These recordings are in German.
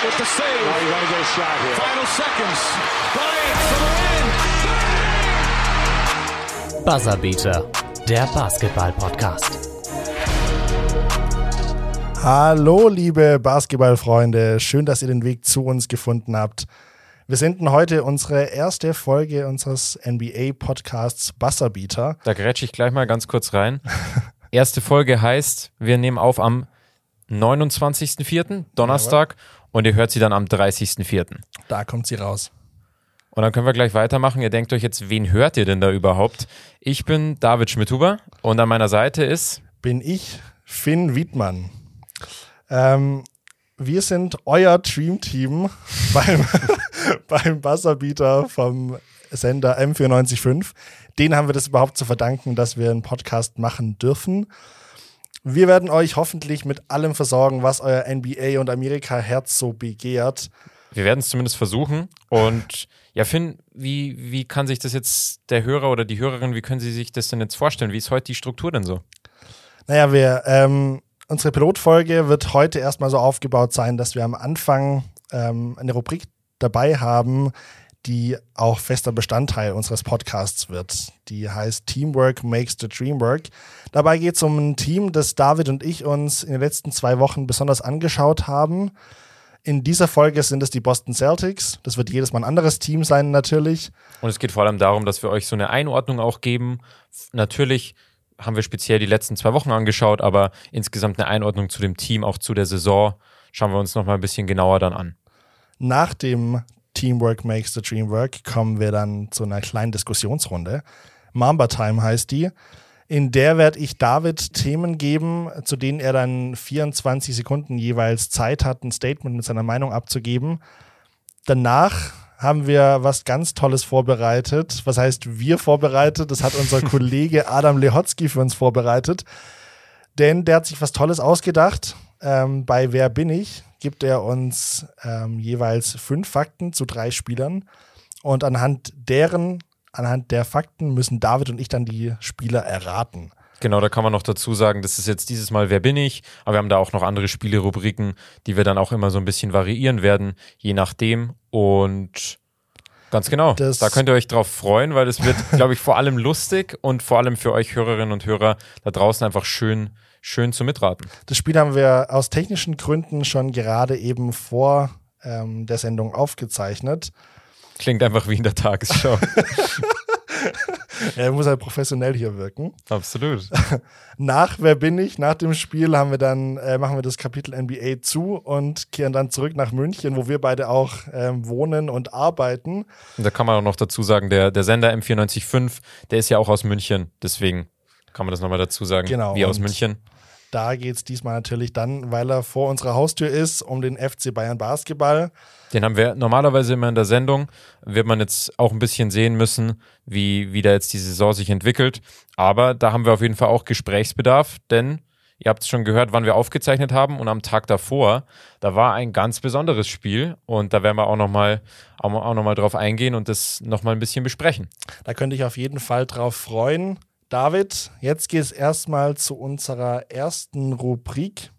With the save. Now you got to get a shot here. Final seconds. Bryant for the win. Buzzerbeater, der Basketball-Podcast. Hallo, liebe Basketballfreunde. Schön, dass ihr den Weg zu uns gefunden habt. Wir senden heute unsere erste Folge unseres NBA-Podcasts Buzzerbeater. Da grätsche ich gleich mal ganz kurz rein. Erste Folge heißt, wir nehmen auf am 29.04., Donnerstag, und ihr hört sie dann am 30.04. Da kommt sie raus. Und dann können wir gleich weitermachen. Ihr denkt euch jetzt, wen hört ihr denn da überhaupt? Ich bin David Schmidhuber und an meiner Seite ist Bin ich Finn Wiedmann. Ähm, wir sind euer Dream-Team beim, beim Buzzerbeater vom Sender M945. Den haben wir das überhaupt zu verdanken, dass wir einen Podcast machen dürfen. Wir werden euch hoffentlich mit allem versorgen, was euer NBA und Amerika-Herz so begehrt. Wir werden es zumindest versuchen. Und ja, Finn, wie, wie kann sich das jetzt der Hörer oder die Hörerin, wie können sie sich das denn jetzt vorstellen? Wie ist heute die Struktur denn so? Naja, wir, ähm, unsere Pilotfolge wird heute erstmal so aufgebaut sein, dass wir am Anfang ähm, eine Rubrik dabei haben, die auch fester Bestandteil unseres Podcasts wird. Die heißt Teamwork Makes the Dream Work. Dabei geht es um ein Team, das David und ich uns in den letzten zwei Wochen besonders angeschaut haben. In dieser Folge sind es die Boston Celtics. Das wird jedes Mal ein anderes Team sein, natürlich. Und es geht vor allem darum, dass wir euch so eine Einordnung auch geben. Natürlich haben wir speziell die letzten zwei Wochen angeschaut, aber insgesamt eine Einordnung zu dem Team, auch zu der Saison, schauen wir uns nochmal ein bisschen genauer dann an. Nach dem Teamwork Makes the Dream Work kommen wir dann zu einer kleinen Diskussionsrunde. Mamba Time heißt die. In der werde ich David Themen geben, zu denen er dann 24 Sekunden jeweils Zeit hat, ein Statement mit seiner Meinung abzugeben. Danach haben wir was ganz Tolles vorbereitet. Was heißt wir vorbereitet? Das hat unser Kollege Adam Lehotzky für uns vorbereitet. Denn der hat sich was Tolles ausgedacht. Ähm, bei Wer bin ich gibt er uns ähm, jeweils fünf Fakten zu drei Spielern. Und anhand deren, anhand der Fakten müssen David und ich dann die Spieler erraten. Genau, da kann man noch dazu sagen, das ist jetzt dieses Mal Wer bin ich? Aber wir haben da auch noch andere Spielerubriken, die wir dann auch immer so ein bisschen variieren werden, je nachdem. Und ganz genau, Das- da könnt ihr euch drauf freuen, weil es wird, glaube ich, vor allem lustig und vor allem für euch Hörerinnen und Hörer da draußen einfach schön, schön zu mitraten. Das Spiel haben wir aus technischen Gründen schon gerade eben vor ähm, der Sendung aufgezeichnet. Klingt einfach wie in der Tagesschau. Er muss halt professionell hier wirken. Absolut. Nach Wer bin ich? Nach dem Spiel haben wir dann, äh, machen wir das Kapitel NBA zu und kehren dann zurück nach München, wo wir beide auch ähm, wohnen und arbeiten. Und da kann man auch noch dazu sagen, der, der Sender M945, der ist ja auch aus München. Deswegen kann man das nochmal dazu sagen. Genau, Wie aus München. Da geht es diesmal natürlich dann, weil er vor unserer Haustür ist, um den FC Bayern Basketball. Den haben wir normalerweise immer in der Sendung. Wird man jetzt auch ein bisschen sehen müssen, wie, wie da jetzt die Saison sich entwickelt. Aber da haben wir auf jeden Fall auch Gesprächsbedarf, denn ihr habt es schon gehört, wann wir aufgezeichnet haben. Und am Tag davor, da war ein ganz besonderes Spiel. Und da werden wir auch nochmal auch, auch noch mal drauf eingehen und das nochmal ein bisschen besprechen. Da könnte ich auf jeden Fall drauf freuen. David, jetzt geht es erstmal zu unserer ersten Rubrik.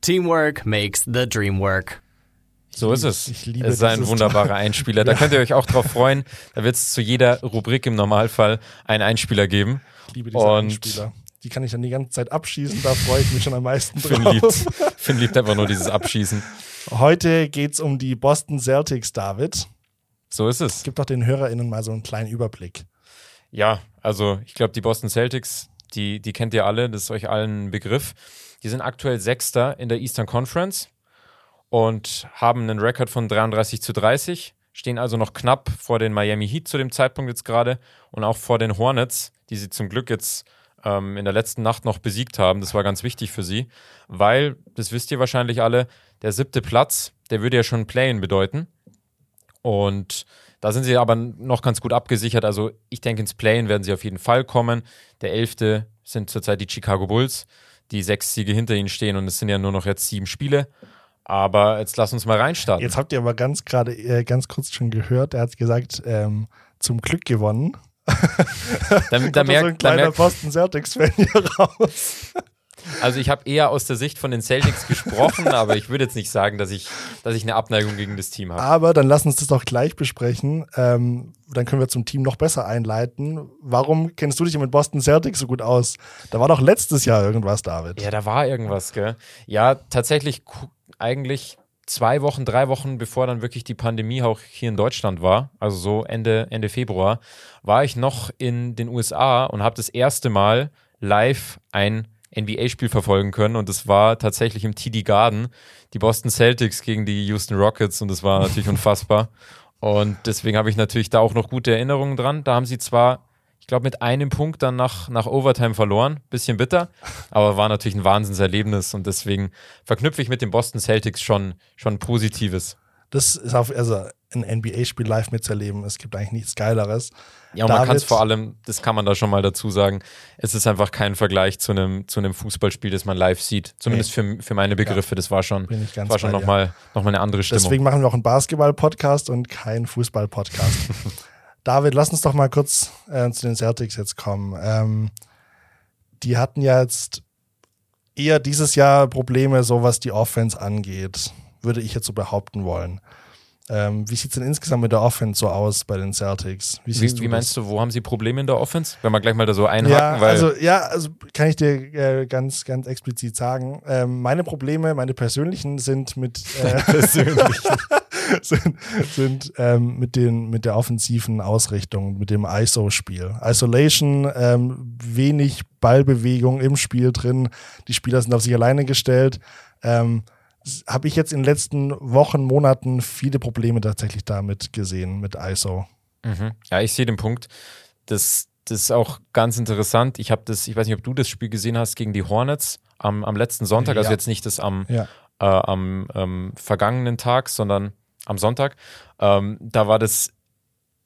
Teamwork makes the dream work. So ist es. Ich liebe es ist ein wunderbarer Einspieler. Da könnt ihr euch auch drauf freuen. Da wird es zu jeder Rubrik im Normalfall einen Einspieler geben. Ich liebe diese Und- Einspieler. Die kann ich dann die ganze Zeit abschießen, da freue ich mich schon am meisten Finn drauf. liebt, Finn liebt einfach nur dieses Abschießen. Heute geht es um die Boston Celtics, David. So ist es. Gib doch den HörerInnen mal so einen kleinen Überblick. Ja, also ich glaube, die Boston Celtics, die, die kennt ihr alle, das ist euch allen ein Begriff. Die sind aktuell Sechster in der Eastern Conference und haben einen Rekord von 33 zu 30, stehen also noch knapp vor den Miami Heat zu dem Zeitpunkt jetzt gerade und auch vor den Hornets, die sie zum Glück jetzt ähm, in der letzten Nacht noch besiegt haben. Das war ganz wichtig für sie, weil, das wisst ihr wahrscheinlich alle, der siebte Platz, der würde ja schon Play-in bedeuten. Und da sind sie aber noch ganz gut abgesichert. Also ich denke, ins Play-in werden sie auf jeden Fall kommen. Der elfte sind zurzeit die Chicago Bulls, die sechs Siege hinter ihnen stehen und es sind ja nur noch jetzt sieben Spiele. Aber jetzt lass uns mal reinstarten. Jetzt habt ihr aber ganz gerade, äh, ganz kurz schon gehört, er hat gesagt, ähm, zum Glück gewonnen. da, da, da so ein merkt, da, kleiner merkt, Boston Celtics-Fan hier raus. Also ich habe eher aus der Sicht von den Celtics gesprochen, aber ich würde jetzt nicht sagen, dass ich, dass ich eine Abneigung gegen das Team habe. Aber dann lass uns das doch gleich besprechen. Ähm, dann können wir zum Team noch besser einleiten. Warum kennst du dich mit Boston Celtics so gut aus? Da war doch letztes Jahr irgendwas, David. Ja, da war irgendwas, gell? Ja, tatsächlich eigentlich zwei Wochen, drei Wochen bevor dann wirklich die Pandemie auch hier in Deutschland war, also so Ende, Ende Februar, war ich noch in den USA und habe das erste Mal live ein NBA-Spiel verfolgen können und das war tatsächlich im TD Garden, die Boston Celtics gegen die Houston Rockets und das war natürlich unfassbar. Und deswegen habe ich natürlich da auch noch gute Erinnerungen dran. Da haben sie zwar ich glaube, mit einem Punkt dann nach, nach Overtime verloren. Bisschen bitter, aber war natürlich ein Wahnsinnserlebnis und deswegen verknüpfe ich mit den Boston Celtics schon, schon Positives. Das ist auf, also ein NBA-Spiel live mitzuerleben. Es gibt eigentlich nichts Geileres. Ja, und David, man kann es vor allem, das kann man da schon mal dazu sagen, es ist einfach kein Vergleich zu einem, zu einem Fußballspiel, das man live sieht. Zumindest nee. für, für meine Begriffe. Ja, das war schon, war schon nochmal noch mal eine andere Stimmung. Deswegen machen wir auch einen Basketball-Podcast und keinen Fußball-Podcast. David, lass uns doch mal kurz äh, zu den Celtics jetzt kommen. Ähm, die hatten ja jetzt eher dieses Jahr Probleme, so was die Offense angeht, würde ich jetzt so behaupten wollen. Ähm, wie sieht es denn insgesamt mit der Offense so aus bei den Celtics? Wie, wie, wie meinst du, wo haben sie Probleme in der Offense? Wenn wir gleich mal da so einhaken. Ja, also, ja, also kann ich dir äh, ganz, ganz explizit sagen. Ähm, meine Probleme, meine persönlichen sind mit äh, persönlichen. sind, sind ähm, mit, den, mit der offensiven Ausrichtung, mit dem ISO-Spiel. Isolation, ähm, wenig Ballbewegung im Spiel drin. Die Spieler sind auf sich alleine gestellt. Ähm, habe ich jetzt in den letzten Wochen, Monaten viele Probleme tatsächlich damit gesehen, mit ISO. Mhm. Ja, ich sehe den Punkt. Das, das ist auch ganz interessant. Ich habe das, ich weiß nicht, ob du das Spiel gesehen hast gegen die Hornets am, am letzten Sonntag, also ja. jetzt nicht das am, ja. äh, am ähm, vergangenen Tag, sondern am Sonntag. Ähm, da war das,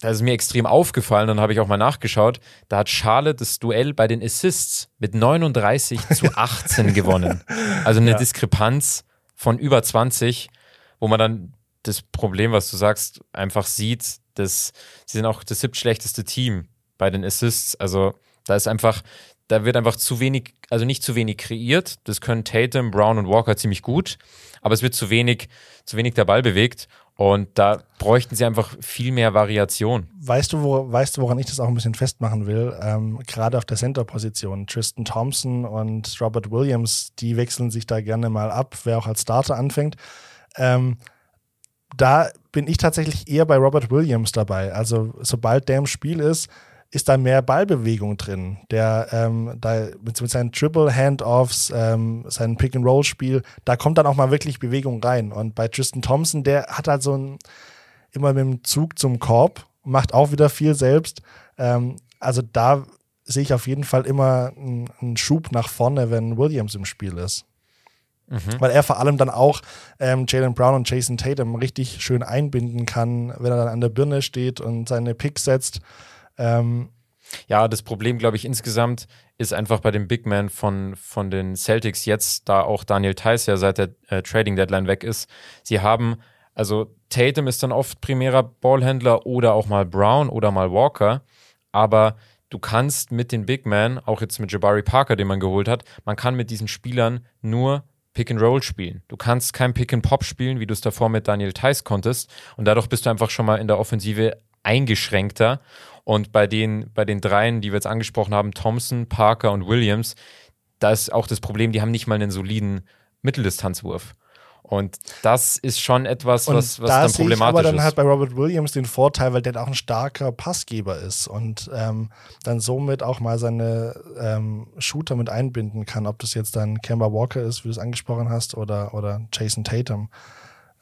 da ist mir extrem aufgefallen, dann habe ich auch mal nachgeschaut. Da hat Charlotte das Duell bei den Assists mit 39 zu 18 gewonnen. Also eine ja. Diskrepanz von über 20, wo man dann das Problem, was du sagst, einfach sieht, dass sie sind auch das siebtschlechteste Team bei den Assists. Also da ist einfach, da wird einfach zu wenig, also nicht zu wenig kreiert. Das können Tatum, Brown und Walker ziemlich gut, aber es wird zu wenig, zu wenig der Ball bewegt. Und da bräuchten sie einfach viel mehr Variation. Weißt du, wo, weißt du, woran ich das auch ein bisschen festmachen will? Ähm, Gerade auf der Center-Position. Tristan Thompson und Robert Williams, die wechseln sich da gerne mal ab, wer auch als Starter anfängt. Ähm, da bin ich tatsächlich eher bei Robert Williams dabei. Also sobald der im Spiel ist, ist da mehr Ballbewegung drin. Der ähm, da mit, mit, seinen Triple Handoffs, ähm, sein Pick and Roll Spiel, da kommt dann auch mal wirklich Bewegung rein. Und bei Tristan Thompson, der hat halt so ein immer mit dem Zug zum Korb, macht auch wieder viel selbst. Ähm, also da sehe ich auf jeden Fall immer einen, einen Schub nach vorne, wenn Williams im Spiel ist. Mhm. Weil er vor allem dann auch ähm, Jalen Brown und Jason Tatum richtig schön einbinden kann, wenn er dann an der Birne steht und seine Picks setzt. Ähm, ja, das Problem, glaube ich, insgesamt ist einfach bei dem Big Man von, von den Celtics jetzt, da auch Daniel Theiss ja seit der äh, Trading Deadline weg ist. Sie haben, also Tatum ist dann oft primärer Ballhändler oder auch mal Brown oder mal Walker, aber du kannst mit den Big Man, auch jetzt mit Jabari Parker, den man geholt hat, man kann mit diesen Spielern nur Pick and Roll spielen. Du kannst kein Pick and Pop spielen, wie du es davor mit Daniel Theiss konntest. Und dadurch bist du einfach schon mal in der Offensive eingeschränkter. Und bei den, bei den dreien, die wir jetzt angesprochen haben, Thompson, Parker und Williams, da ist auch das Problem, die haben nicht mal einen soliden Mitteldistanzwurf. Und das ist schon etwas, was, was da dann problematisch ich aber dann halt bei Robert Williams den Vorteil, weil der auch ein starker Passgeber ist und ähm, dann somit auch mal seine ähm, Shooter mit einbinden kann, ob das jetzt dann Kemba Walker ist, wie du es angesprochen hast, oder, oder Jason Tatum.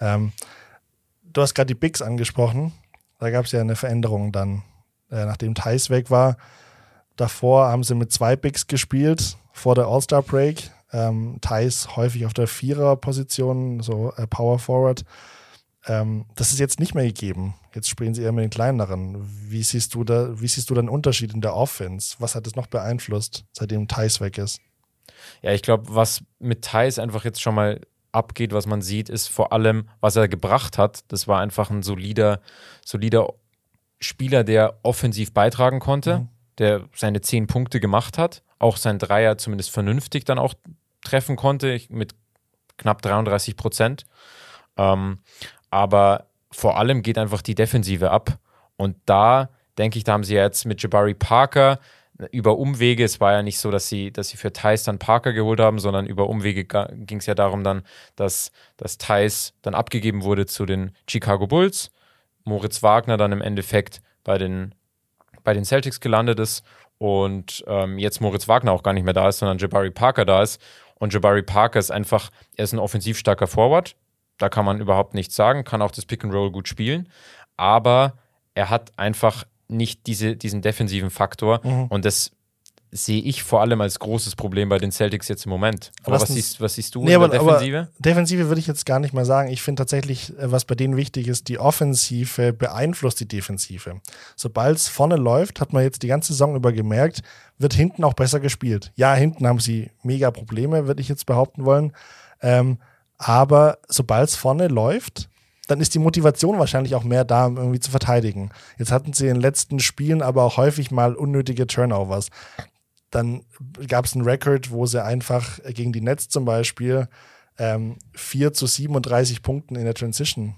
Ähm, du hast gerade die Bigs angesprochen. Da gab es ja eine Veränderung dann äh, nachdem Thais weg war. Davor haben sie mit zwei Bigs gespielt vor der All-Star Break. Ähm, Thais häufig auf der Vierer-Position, so äh, Power Forward. Ähm, das ist jetzt nicht mehr gegeben. Jetzt spielen sie eher mit den kleineren. Wie siehst du da, wie siehst du den Unterschied in der Offense? Was hat es noch beeinflusst, seitdem Thais weg ist? Ja, ich glaube, was mit Thais einfach jetzt schon mal abgeht, was man sieht, ist vor allem, was er gebracht hat. Das war einfach ein solider, solider Spieler, der offensiv beitragen konnte, mhm. der seine zehn Punkte gemacht hat, auch sein Dreier zumindest vernünftig dann auch treffen konnte mit knapp 33 Prozent. Ähm, aber vor allem geht einfach die Defensive ab. Und da denke ich, da haben sie jetzt mit Jabari Parker über Umwege, es war ja nicht so, dass sie, dass sie für Thais dann Parker geholt haben, sondern über Umwege ging es ja darum dann, dass, dass Thais dann abgegeben wurde zu den Chicago Bulls, Moritz Wagner dann im Endeffekt bei den, bei den Celtics gelandet ist und ähm, jetzt Moritz Wagner auch gar nicht mehr da ist, sondern Jabari Parker da ist. Und Jabari Parker ist einfach, er ist ein offensiv starker Forward, da kann man überhaupt nichts sagen, kann auch das Pick and Roll gut spielen, aber er hat einfach nicht diese, diesen defensiven Faktor mhm. und das sehe ich vor allem als großes Problem bei den Celtics jetzt im Moment. Aber was siehst, was siehst, du nee, in der Defensive? Defensive würde ich jetzt gar nicht mal sagen. Ich finde tatsächlich, äh, was bei denen wichtig ist, die Offensive beeinflusst die Defensive. Sobald es vorne läuft, hat man jetzt die ganze Saison über gemerkt, wird hinten auch besser gespielt. Ja, hinten haben sie mega Probleme, würde ich jetzt behaupten wollen. Ähm, aber sobald es vorne läuft, dann ist die Motivation wahrscheinlich auch mehr da, um irgendwie zu verteidigen. Jetzt hatten sie in den letzten Spielen aber auch häufig mal unnötige Turnovers. Dann gab es einen Rekord, wo sie einfach gegen die Nets zum Beispiel ähm, 4 zu 37 Punkten in der Transition.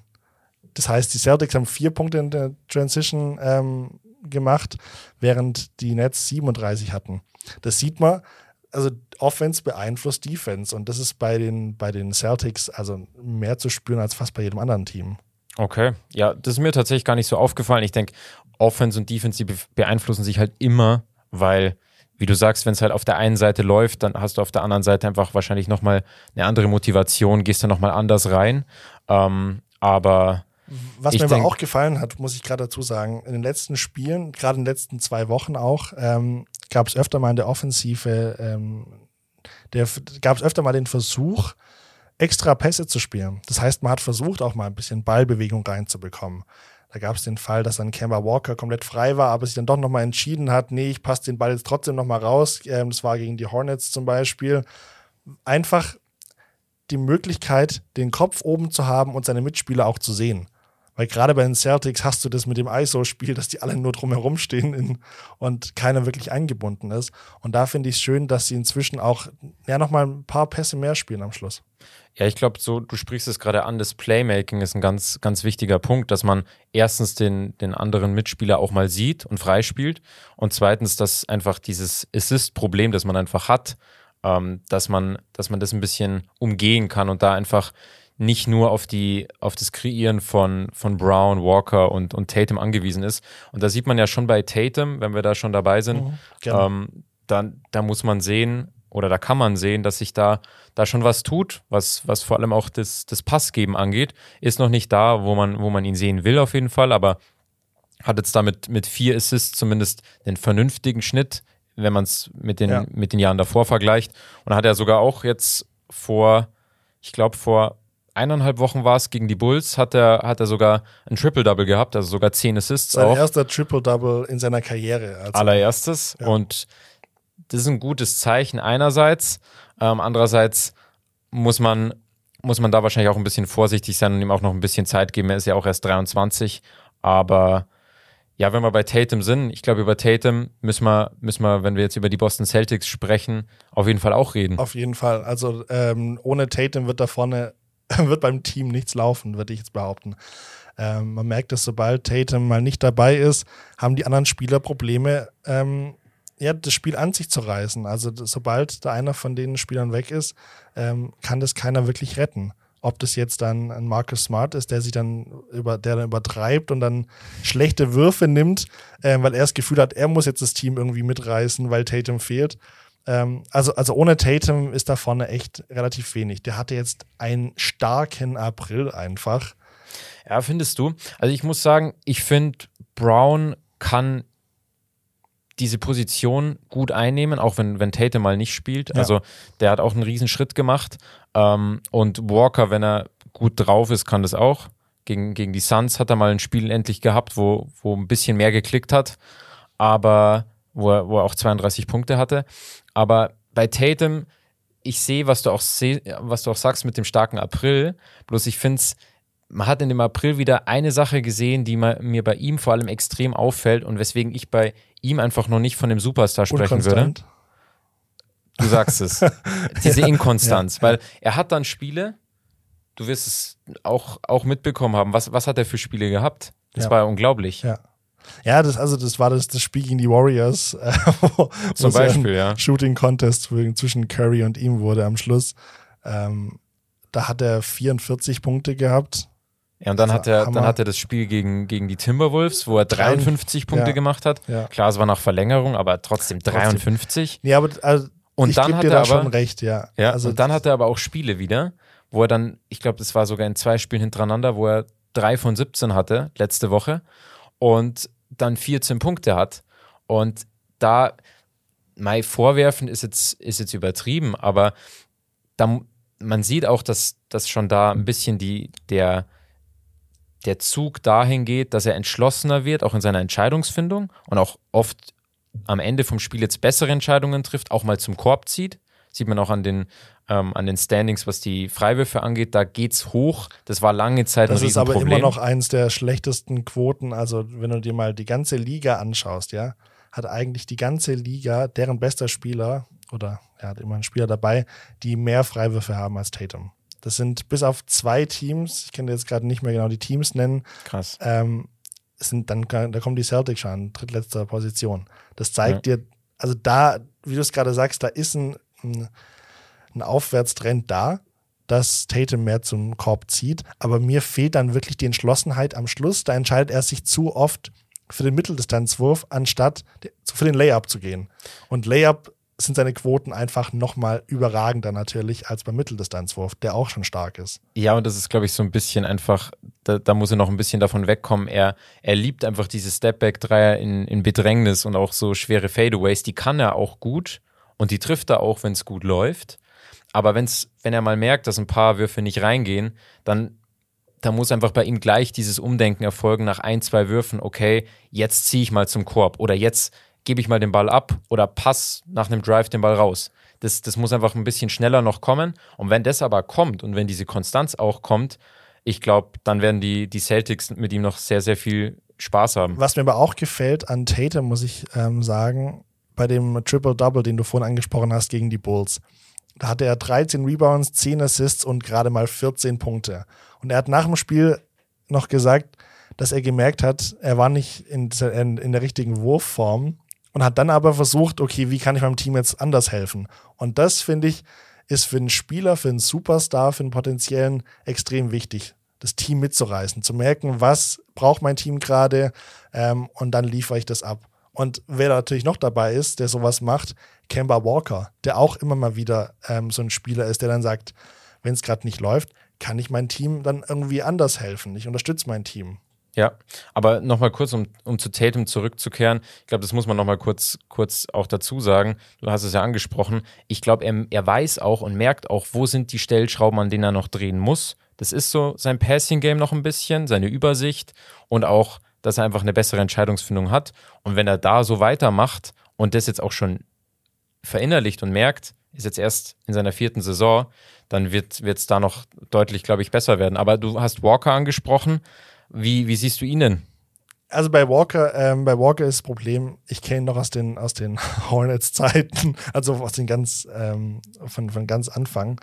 Das heißt, die Celtics haben vier Punkte in der Transition ähm, gemacht, während die Nets 37 hatten. Das sieht man, also Offense beeinflusst Defense und das ist bei den, bei den Celtics also mehr zu spüren als fast bei jedem anderen Team. Okay, ja, das ist mir tatsächlich gar nicht so aufgefallen. Ich denke, Offense und Defense, die beeinflussen sich halt immer, weil, wie du sagst, wenn es halt auf der einen Seite läuft, dann hast du auf der anderen Seite einfach wahrscheinlich nochmal eine andere Motivation, gehst dann nochmal anders rein. Ähm, aber was mir aber auch gefallen hat, muss ich gerade dazu sagen, in den letzten Spielen, gerade in den letzten zwei Wochen auch, ähm, gab es öfter mal in der Offensive, ähm, gab es öfter mal den Versuch, extra Pässe zu spielen. Das heißt, man hat versucht, auch mal ein bisschen Ballbewegung reinzubekommen. Da gab es den Fall, dass dann Kemba Walker komplett frei war, aber sich dann doch nochmal entschieden hat, nee, ich passe den Ball jetzt trotzdem nochmal raus. Ähm, das war gegen die Hornets zum Beispiel. Einfach die Möglichkeit, den Kopf oben zu haben und seine Mitspieler auch zu sehen. Weil gerade bei den Celtics hast du das mit dem ISO-Spiel, dass die alle nur drumherum stehen in, und keiner wirklich eingebunden ist. Und da finde ich es schön, dass sie inzwischen auch ja nochmal ein paar Pässe mehr spielen am Schluss. Ja, ich glaube, so, du sprichst es gerade an, das Playmaking ist ein ganz, ganz wichtiger Punkt, dass man erstens den, den anderen Mitspieler auch mal sieht und freispielt und zweitens, dass einfach dieses Assist-Problem, das man einfach hat, ähm, dass man, dass man das ein bisschen umgehen kann und da einfach nicht nur auf, die, auf das Kreieren von, von Brown, Walker und, und Tatum angewiesen ist. Und da sieht man ja schon bei Tatum, wenn wir da schon dabei sind, mhm, ähm, dann, da muss man sehen, oder da kann man sehen, dass sich da, da schon was tut, was, was vor allem auch das, das Passgeben angeht. Ist noch nicht da, wo man, wo man ihn sehen will, auf jeden Fall, aber hat jetzt damit mit vier Assists zumindest einen vernünftigen Schnitt, wenn man es mit, den, ja. mit den Jahren davor vergleicht. Und hat er sogar auch jetzt vor, ich glaube, vor eineinhalb Wochen war es gegen die Bulls, hat er, hat er sogar ein Triple-Double gehabt, also sogar zehn Assists Sein auch. erster Triple-Double in seiner Karriere. Also. Allererstes. Ja. Und das ist ein gutes Zeichen einerseits. Ähm, andererseits muss man, muss man da wahrscheinlich auch ein bisschen vorsichtig sein und ihm auch noch ein bisschen Zeit geben. Er ist ja auch erst 23. Aber ja, wenn wir bei Tatum sind, ich glaube, über Tatum müssen wir, müssen wir, wenn wir jetzt über die Boston Celtics sprechen, auf jeden Fall auch reden. Auf jeden Fall. Also ähm, ohne Tatum wird da vorne wird beim Team nichts laufen, würde ich jetzt behaupten. Ähm, man merkt, dass sobald Tatum mal nicht dabei ist, haben die anderen Spieler Probleme, ähm, ja, das Spiel an sich zu reißen. Also sobald da einer von den Spielern weg ist, ähm, kann das keiner wirklich retten. Ob das jetzt dann ein Marcus Smart ist, der sich dann über, der dann übertreibt und dann schlechte Würfe nimmt, äh, weil er das Gefühl hat, er muss jetzt das Team irgendwie mitreißen, weil Tatum fehlt. Ähm, also, also ohne Tatum ist da vorne echt relativ wenig. Der hatte jetzt einen starken April einfach. Ja, findest du? Also ich muss sagen, ich finde, Brown kann diese Position gut einnehmen, auch wenn, wenn Tatum mal nicht spielt. Ja. Also der hat auch einen Riesenschritt gemacht. Ähm, und Walker, wenn er gut drauf ist, kann das auch. Gegen, gegen die Suns hat er mal ein Spiel endlich gehabt, wo, wo ein bisschen mehr geklickt hat. Aber wo er, wo er auch 32 Punkte hatte. Aber bei Tatum, ich sehe, was du auch seh, was du auch sagst mit dem starken April. Bloß ich finde es, man hat in dem April wieder eine Sache gesehen, die mir bei ihm vor allem extrem auffällt und weswegen ich bei ihm einfach noch nicht von dem Superstar sprechen würde. Du sagst es. Diese Inkonstanz. Weil er hat dann Spiele, du wirst es auch, auch mitbekommen haben. Was, was hat er für Spiele gehabt? Das Ja. war ja unglaublich. Ja. Ja, das, also das war das, das Spiel gegen die Warriors, äh, wo, Zum wo Beispiel, ja. Shooting Contest zwischen Curry und ihm wurde am Schluss. Ähm, da hat er 44 Punkte gehabt. Ja, und dann, hat er, Hammer. dann hat er das Spiel gegen, gegen die Timberwolves, wo er 53 Punkte Ja. gemacht hat. Ja. Klar, es war nach Verlängerung, aber trotzdem 53. Nee, aber also, Und ich dann hat dir er da aber- schon recht, ja. Ja, also und dann hat er aber auch Spiele wieder, wo er dann, ich glaube, das war sogar in zwei Spielen hintereinander, wo er drei von 17 hatte, letzte Woche, und dann 14 Punkte hat. Und da, mein Vorwerfen ist jetzt, ist jetzt übertrieben, aber da, man sieht auch, dass, dass schon da ein bisschen die, der, der Zug dahin geht, dass er entschlossener wird, auch in seiner Entscheidungsfindung und auch oft am Ende vom Spiel jetzt bessere Entscheidungen trifft, auch mal zum Korb zieht. Sieht man auch an den, ähm, an den Standings, was die Freiwürfe angeht. Da geht's hoch. Das war lange Zeit Das ein ist aber immer noch eins der schlechtesten Quoten. Also, wenn du dir mal die ganze Liga anschaust, ja, hat eigentlich die ganze Liga, deren bester Spieler, oder er hat immer einen Spieler dabei, die mehr Freiwürfe haben als Tatum. Das sind bis auf zwei Teams, ich kann dir jetzt gerade nicht mehr genau die Teams nennen, Krass. ähm, sind dann, da kommen die Celtics schon an drittletzter Position. Das zeigt dir, also da, wie du es gerade sagst, da ist ein, ein, ein Aufwärtstrend da, dass Tatum mehr zum Korb zieht, aber mir fehlt dann wirklich die Entschlossenheit am Schluss. Da entscheidet er sich zu oft für den Mitteldistanzwurf, anstatt für den Layup zu gehen. Und Layup sind seine Quoten einfach nochmal überragender natürlich als beim Mitteldistanzwurf, der auch schon stark ist. Ja, und das ist, glaube ich, so ein bisschen einfach, da, da muss er noch ein bisschen davon wegkommen. Er, er liebt einfach diese Stepback-Dreier in, in Bedrängnis und auch so schwere Fadeaways. Die kann er auch gut und die trifft er auch, wenn es gut läuft. Aber wenn's, wenn er mal merkt, dass ein paar Würfe nicht reingehen, dann, dann muss einfach bei ihm gleich dieses Umdenken erfolgen nach ein, zwei Würfen. Okay, jetzt ziehe ich mal zum Korb oder jetzt gebe ich mal den Ball ab oder pass nach einem Drive den Ball raus. Das, das muss einfach ein bisschen schneller noch kommen. Und wenn das aber kommt und wenn diese Konstanz auch kommt, ich glaube, dann werden die, die Celtics mit ihm noch sehr, sehr viel Spaß haben. Was mir aber auch gefällt an Tatum, muss ich ähm, sagen, bei dem Triple-Double, den du vorhin angesprochen hast gegen die Bulls, da hatte er 13 Rebounds, 10 Assists und gerade mal 14 Punkte. Und er hat nach dem Spiel noch gesagt, dass er gemerkt hat, er war nicht in, der- in, in der richtigen Wurfform und hat dann aber versucht, okay, wie kann ich meinem Team jetzt anders helfen? Und das, finde ich, ist für einen Spieler, für einen Superstar, für einen potenziellen extrem wichtig, das Team mitzureißen, zu merken, was braucht mein Team gerade ähm, und dann liefere ich das ab. Und wer natürlich noch dabei ist, der sowas macht, Kemba Walker, der auch immer mal wieder ähm, so ein Spieler ist, der dann sagt, wenn es gerade nicht läuft, kann ich mein Team dann irgendwie anders helfen. Ich unterstütze mein Team. Ja, aber nochmal kurz, um, um zu Tatum zurückzukehren. Ich glaube, das muss man nochmal kurz, kurz auch dazu sagen. Du hast es ja angesprochen. Ich glaube, er, er weiß auch und merkt auch, wo sind die Stellschrauben, an denen er noch drehen muss. Das ist so sein Passing-Game noch ein bisschen, seine Übersicht und auch, dass er einfach eine bessere Entscheidungsfindung hat. Und wenn er da so weitermacht und das jetzt auch schon verinnerlicht und merkt, ist jetzt erst in seiner vierten Saison, dann wird es da noch deutlich, glaube ich, besser werden. Aber du hast Walker angesprochen. Wie, wie siehst du ihn denn? Also bei Walker, ähm, bei Walker ist das Problem, ich kenne ihn noch aus den, aus den Hornets-Zeiten, also aus den ganz, ähm, von, von ganz Anfang.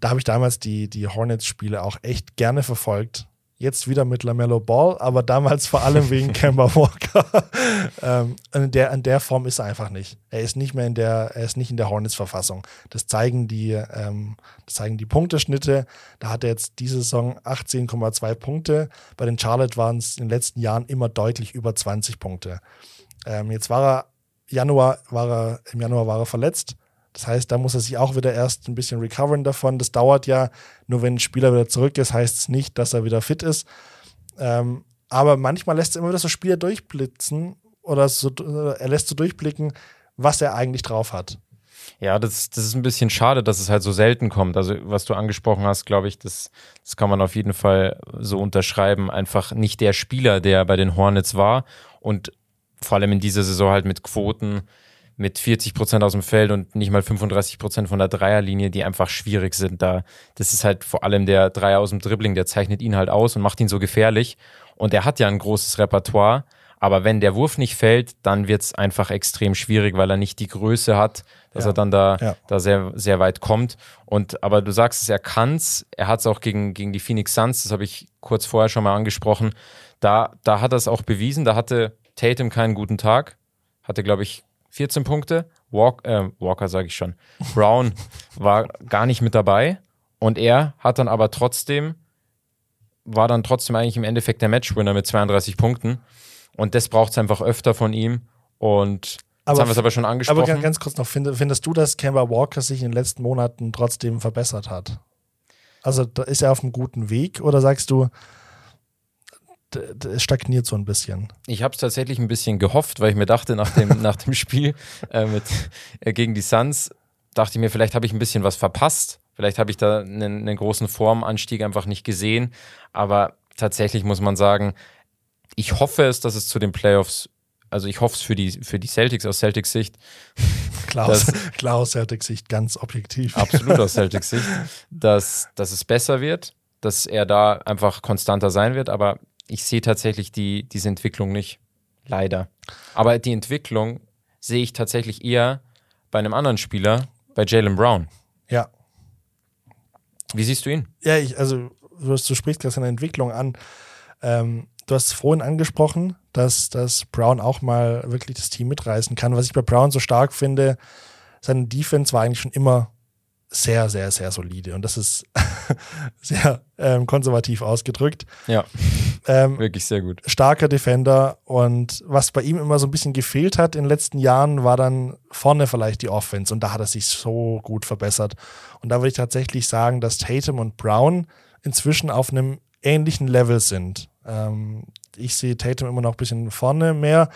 Da habe ich damals die, die Hornets-Spiele auch echt gerne verfolgt. Jetzt wieder mit LaMelo Ball, aber damals vor allem wegen Kemba Walker. ähm, in, der, in der Form ist er einfach nicht. Er ist nicht mehr in der, er ist nicht in der Hornets-Verfassung. Das zeigen die, ähm, das zeigen die Punkteschnitte. Da hat er jetzt diese Saison 18,2 Punkte. Bei den Charlotte waren es in den letzten Jahren immer deutlich über 20 Punkte. Ähm, jetzt war er Januar, war er, im Januar war er verletzt. Das heißt, da muss er sich auch wieder erst ein bisschen recoveren davon. Das dauert ja. Nur wenn ein Spieler wieder zurück ist, heißt es nicht, dass er wieder fit ist. Ähm, aber manchmal lässt er immer wieder so Spieler durchblitzen oder so, er lässt so durchblicken, was er eigentlich drauf hat. Ja, das, das ist ein bisschen schade, dass es halt so selten kommt. Also, was du angesprochen hast, glaube ich, das, das kann man auf jeden Fall so unterschreiben. Einfach nicht der Spieler, der bei den Hornets war und vor allem in dieser Saison halt mit Quoten mit 40 Prozent aus dem Feld und nicht mal 35 Prozent von der Dreierlinie, die einfach schwierig sind. Da, das ist halt vor allem der Dreier aus dem Dribbling, der zeichnet ihn halt aus und macht ihn so gefährlich. Und er hat ja ein großes Repertoire, Aber wenn der Wurf nicht fällt, dann wird es einfach extrem schwierig, weil er nicht die Größe hat, dass ja. er dann da, ja. da sehr, sehr weit kommt. Und aber du sagst es, er kann's. Er hat es auch gegen, gegen die Phoenix Suns, das habe ich kurz vorher schon mal angesprochen. Da, da hat er es auch bewiesen. Da hatte Tatum keinen guten Tag. Hatte, glaube ich, 14 Punkte. Walk, äh, Walker sage ich schon. Brown war gar nicht mit dabei. Und er hat dann aber trotzdem, war dann trotzdem eigentlich im Endeffekt der Matchwinner mit 32 Punkten. Und das braucht es einfach öfter von ihm. Und aber, haben wir es aber schon angesprochen. Aber ganz kurz noch, find, findest du, dass Kemba Walker sich in den letzten Monaten trotzdem verbessert hat? Also ist er auf einem guten Weg oder sagst du, es stagniert so ein bisschen? Ich habe es tatsächlich ein bisschen gehofft, weil ich mir dachte, nach dem, nach dem Spiel äh, mit, äh, gegen die Suns, dachte ich mir, vielleicht habe ich ein bisschen was verpasst. Vielleicht habe ich da einen, einen großen Formanstieg einfach nicht gesehen. Aber tatsächlich muss man sagen, ich hoffe es, dass es zu den Playoffs, also ich hoffe es für die, für die Celtics aus Celtics Sicht. Klar aus, klar aus Celtics Sicht, ganz objektiv. Absolut aus Celtics Sicht, dass, dass es besser wird, dass er da einfach konstanter sein wird. Aber ich sehe tatsächlich die, diese Entwicklung nicht. Leider. Aber die Entwicklung sehe ich tatsächlich eher bei einem anderen Spieler, bei Jalen Brown. Ja. Wie siehst du ihn? Ja, ich, also du, sprichst gerade seine Entwicklung an. Ähm, du hast vorhin angesprochen, dass, dass Brown auch mal wirklich das Team mitreißen kann. Was ich bei Brown so stark finde, seine Defense war eigentlich schon immer sehr, sehr, sehr solide. Und das ist sehr ähm, konservativ ausgedrückt. Ja. Ähm, wirklich sehr gut. Starker Defender. Und was bei ihm immer so ein bisschen gefehlt hat in den letzten Jahren, war dann vorne vielleicht die Offense. Und da hat er sich so gut verbessert. Und da würde ich tatsächlich sagen, dass Tatum und Brown inzwischen auf einem ähnlichen Level sind. Ähm, ich sehe Tatum immer noch ein bisschen vorne mehr.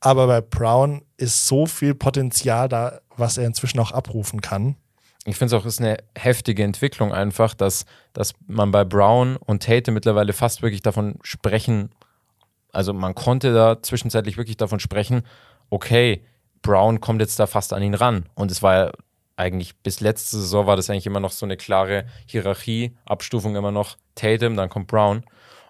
Aber bei Brown ist so viel Potenzial da, was er inzwischen auch abrufen kann ich finde es auch ist eine heftige Entwicklung einfach, dass, dass man bei Brown und Tate mittlerweile fast wirklich davon sprechen, also man konnte da zwischenzeitlich wirklich davon sprechen, okay, Brown kommt jetzt da fast an ihn ran. Und es war ja eigentlich bis letzte Saison war das eigentlich immer noch so eine klare Hierarchie, Abstufung immer noch Tatum, dann kommt Brown.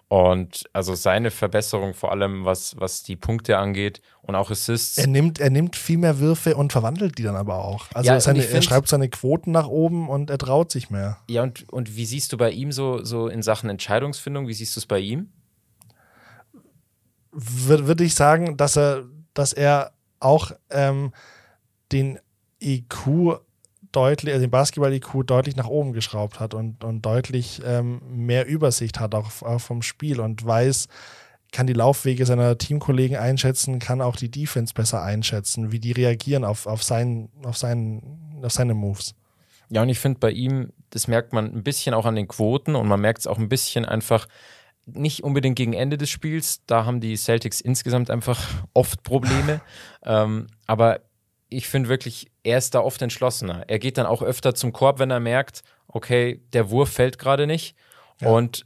Und also seine Verbesserung, vor allem was, was die Punkte angeht und auch Assists. Er nimmt, er nimmt viel mehr Würfe und verwandelt die dann aber auch. Also ja, seine, er schreibt seine Quoten nach oben und er traut sich mehr. Ja, und, und wie siehst du bei ihm so, so in Sachen Entscheidungsfindung? Wie siehst du es bei ihm? Würde ich sagen, dass er, dass er auch ähm, den IQ deutlich, also den Basketball-IQ deutlich nach oben geschraubt hat und, und deutlich ähm, mehr Übersicht hat auch, auch vom Spiel und weiß, kann die Laufwege seiner Teamkollegen einschätzen, kann auch die Defense besser einschätzen, wie die reagieren auf, auf, seinen, auf, seinen, auf seine Moves. Ja, und ich finde bei ihm, das merkt man ein bisschen auch an den Quoten und man merkt es auch ein bisschen einfach, nicht unbedingt gegen Ende des Spiels, da haben die Celtics insgesamt einfach oft Probleme. ähm, aber ich finde wirklich, er ist da oft entschlossener. Er geht dann auch öfter zum Korb, wenn er merkt, okay, der Wurf fällt gerade nicht. Ja. Und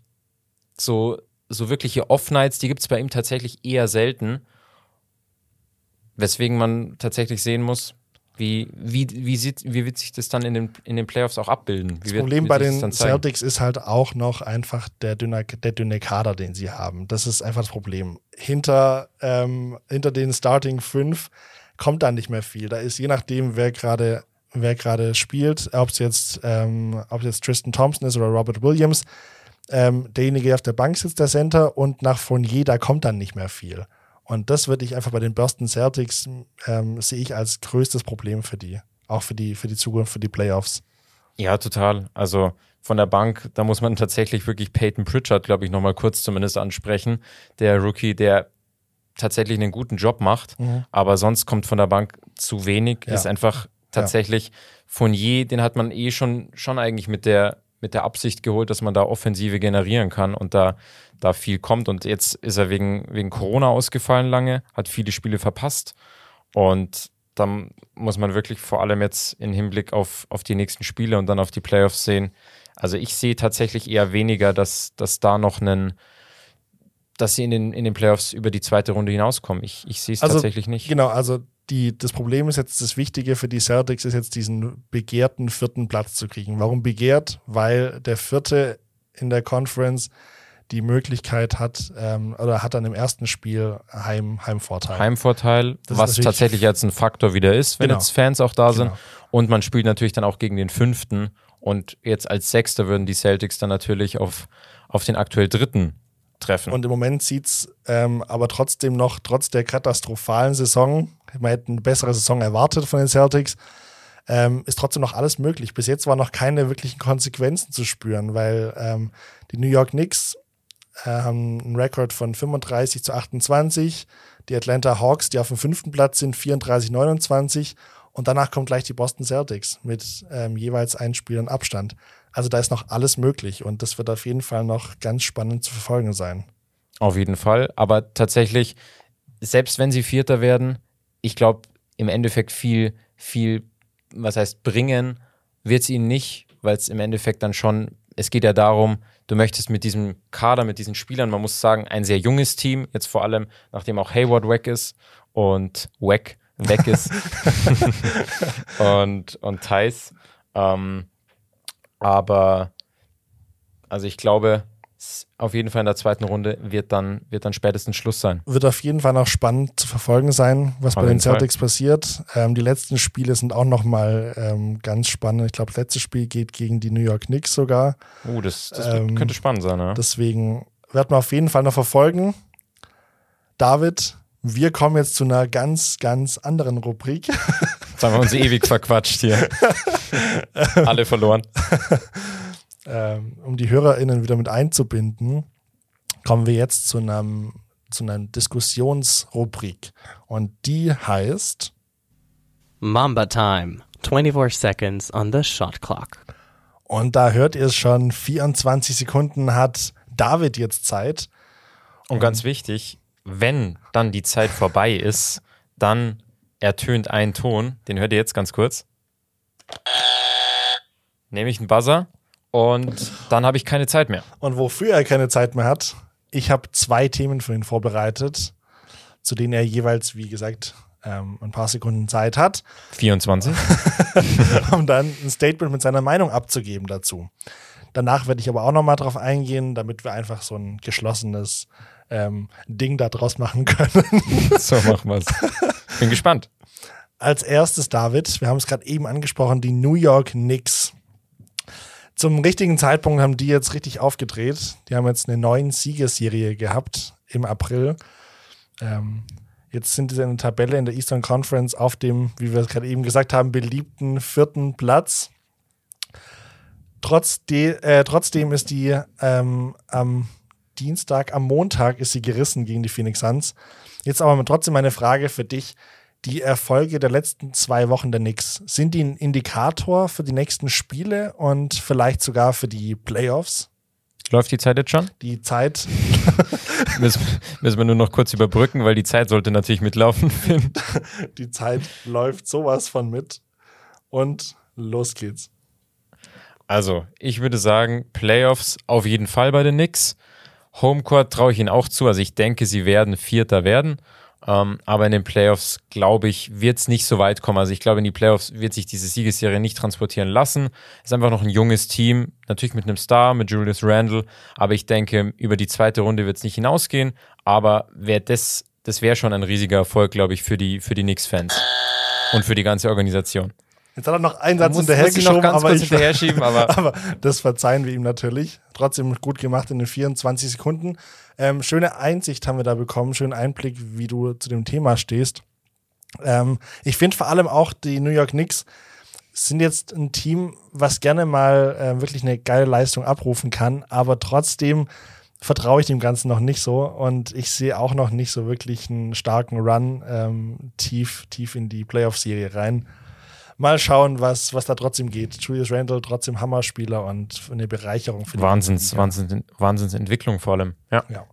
so, so wirkliche Off-Nights, die gibt es bei ihm tatsächlich eher selten. Weswegen man tatsächlich sehen muss, wie, wie, wie, sieht, wie wird sich das dann in den, in den Playoffs auch abbilden? Wie das Problem bei den Celtics ist halt auch noch einfach der dünne, der dünne Kader, den sie haben. Das ist einfach das Problem. Hinter, ähm, hinter den Starting 5 kommt da nicht mehr viel. Da ist je nachdem, wer gerade wer gerade spielt, ob es jetzt, ähm, jetzt Tristan Thompson ist oder Robert Williams, ähm, derjenige, der auf der Bank sitzt, der Center, und nach Fournier, da kommt dann nicht mehr viel. Und das würde ich einfach bei den Boston Celtics ähm, sehe ich als größtes Problem für die, auch für die, für die Zukunft, für die Playoffs. Ja, total. Also von der Bank, da muss man tatsächlich wirklich Peyton Pritchard, glaube ich, nochmal kurz zumindest ansprechen. Der Rookie, der tatsächlich einen guten Job macht, mhm. aber sonst kommt von der Bank zu wenig. Ja. Ist einfach tatsächlich ja. Fournier, den hat man eh schon, schon eigentlich mit der, mit der Absicht geholt, dass man da Offensive generieren kann und da, da viel kommt. Und jetzt ist er wegen, wegen Corona ausgefallen lange, hat viele Spiele verpasst. Und dann muss man wirklich vor allem jetzt im Hinblick auf, auf die nächsten Spiele und dann auf die Playoffs sehen. Also ich sehe tatsächlich eher weniger, dass, dass da noch einen, dass sie in den, in den Playoffs über die zweite Runde hinauskommen. Ich, ich sehe es also, tatsächlich nicht. Genau, also die, das Problem ist jetzt, das Wichtige für die Celtics ist jetzt diesen begehrten vierten Platz zu kriegen. Warum begehrt? Weil der vierte in der Conference die Möglichkeit hat, ähm, oder hat dann im ersten Spiel Heim, Heimvorteil. Heimvorteil, Das was tatsächlich jetzt ein Faktor wieder ist, wenn Genau. jetzt Fans auch da sind. Genau. Und man spielt natürlich dann auch gegen den fünften. Und jetzt als Sechster würden die Celtics dann natürlich auf, auf den aktuell dritten treffen. Und im Moment sieht es ähm, aber trotzdem noch, trotz der katastrophalen Saison, man hätte eine bessere Saison erwartet von den Celtics, ähm, ist trotzdem noch alles möglich. Bis jetzt waren noch keine wirklichen Konsequenzen zu spüren, weil ähm, die New York Knicks haben einen Rekord von 35 zu 28, die Atlanta Hawks, die auf dem fünften Platz sind, 34 29 und danach kommt gleich die Boston Celtics mit ähm, jeweils ein Spiel in Abstand. Also da ist noch alles möglich und das wird auf jeden Fall noch ganz spannend zu verfolgen sein. Auf jeden Fall. Aber tatsächlich, selbst wenn sie Vierter werden, ich glaube, im Endeffekt viel, viel, was heißt bringen, wird es ihnen nicht, weil es im Endeffekt dann schon, es geht ja darum, du möchtest mit diesem Kader, mit diesen Spielern, man muss sagen, ein sehr junges Team, jetzt vor allem, nachdem auch Hayward weg ist und weg, weg ist und, und Thais. Ähm, aber also ich glaube, auf jeden Fall in der zweiten Runde wird dann, wird dann spätestens Schluss sein. Wird auf jeden Fall noch spannend zu verfolgen sein, was Auf bei den jeden Fall. Celtics passiert. Ähm, die letzten Spiele sind auch noch mal ähm, ganz spannend. Ich glaube, das letzte Spiel geht gegen die New York Knicks sogar. Uh, das, das Ähm, könnte spannend sein, ne? Deswegen werden wir auf jeden Fall noch verfolgen. David, wir kommen jetzt zu einer ganz, ganz anderen Rubrik. Jetzt haben wir uns ewig verquatscht hier. Alle verloren. ähm, um die HörerInnen wieder mit einzubinden, kommen wir jetzt zu einem zu einer Diskussionsrubrik. Und die heißt Mamba Time. 24 seconds on the shot clock. Und da hört ihr es schon, 24 Sekunden hat David jetzt Zeit. Und ganz wichtig, wenn dann die Zeit vorbei ist, dann ertönt ein Ton, den hört ihr jetzt ganz kurz. Nehme ich einen Buzzer und dann habe ich keine Zeit mehr. Und wofür er keine Zeit mehr hat, ich habe zwei Themen für ihn vorbereitet, zu denen er jeweils, wie gesagt, ähm, ein paar Sekunden Zeit hat, 24. um dann ein Statement mit seiner Meinung abzugeben dazu. Danach werde ich aber auch nochmal drauf eingehen, damit wir einfach so ein geschlossenes ähm, Ding da draus machen können. So machen wir es. Bin gespannt. Als erstes, David, wir haben es gerade eben angesprochen, die New York Knicks. Zum richtigen Zeitpunkt haben die jetzt richtig aufgedreht. Die haben jetzt eine neuen Siegesserie gehabt im April. Ähm, jetzt sind sie in der Tabelle in der Eastern Conference auf dem, wie wir es gerade eben gesagt haben, beliebten vierten Platz. Trotzdem, äh, trotzdem ist die ähm, am Dienstag, am Montag ist sie gerissen gegen die Phoenix Suns. Jetzt aber trotzdem meine Frage für dich. Die Erfolge der letzten zwei Wochen der Knicks, sind die ein Indikator für die nächsten Spiele und vielleicht sogar für die Playoffs? Läuft die Zeit jetzt schon? Die Zeit, Müssen, müssen wir nur noch kurz überbrücken, weil die Zeit sollte natürlich mitlaufen. Die Zeit läuft sowas von mit. Und los geht's. Also, ich würde sagen, Playoffs auf jeden Fall bei den Knicks. Homecourt traue ich ihnen auch zu. Also, ich denke, sie werden Vierter werden. Ähm, aber in den Playoffs, glaube ich, wird es nicht so weit kommen. Also, ich glaube, in die Playoffs wird sich diese Siegesserie nicht transportieren lassen. Ist einfach noch ein junges Team. Natürlich mit einem Star, mit Julius Randle. Aber ich denke, über die zweite Runde wird es nicht hinausgehen. Aber wär das, das wäre schon ein riesiger Erfolg, glaube ich, für die, für die Knicks-Fans. Und für die ganze Organisation. Jetzt hat er noch einen Satz muss- hinterher muss ich noch geschoben, ganz aber, ich, aber- aber das verzeihen wir ihm natürlich. Trotzdem gut gemacht in den 24 Sekunden. Ähm, schöne Einsicht haben wir da bekommen, schönen Einblick, wie du zu dem Thema stehst. Ähm, ich finde vor allem auch die New York Knicks sind jetzt ein Team, was gerne mal äh, wirklich eine geile Leistung abrufen kann, aber trotzdem vertraue ich dem Ganzen noch nicht so und ich sehe auch noch nicht so wirklich einen starken Run ähm, tief, tief in die Playoff-Serie rein. Mal schauen, was, was da trotzdem geht. Julius Randle trotzdem Hammerspieler und eine Bereicherung für die Wahnsinns, Liga. Wahnsinns, Wahnsinnsentwicklung vor allem. Ja. Ja.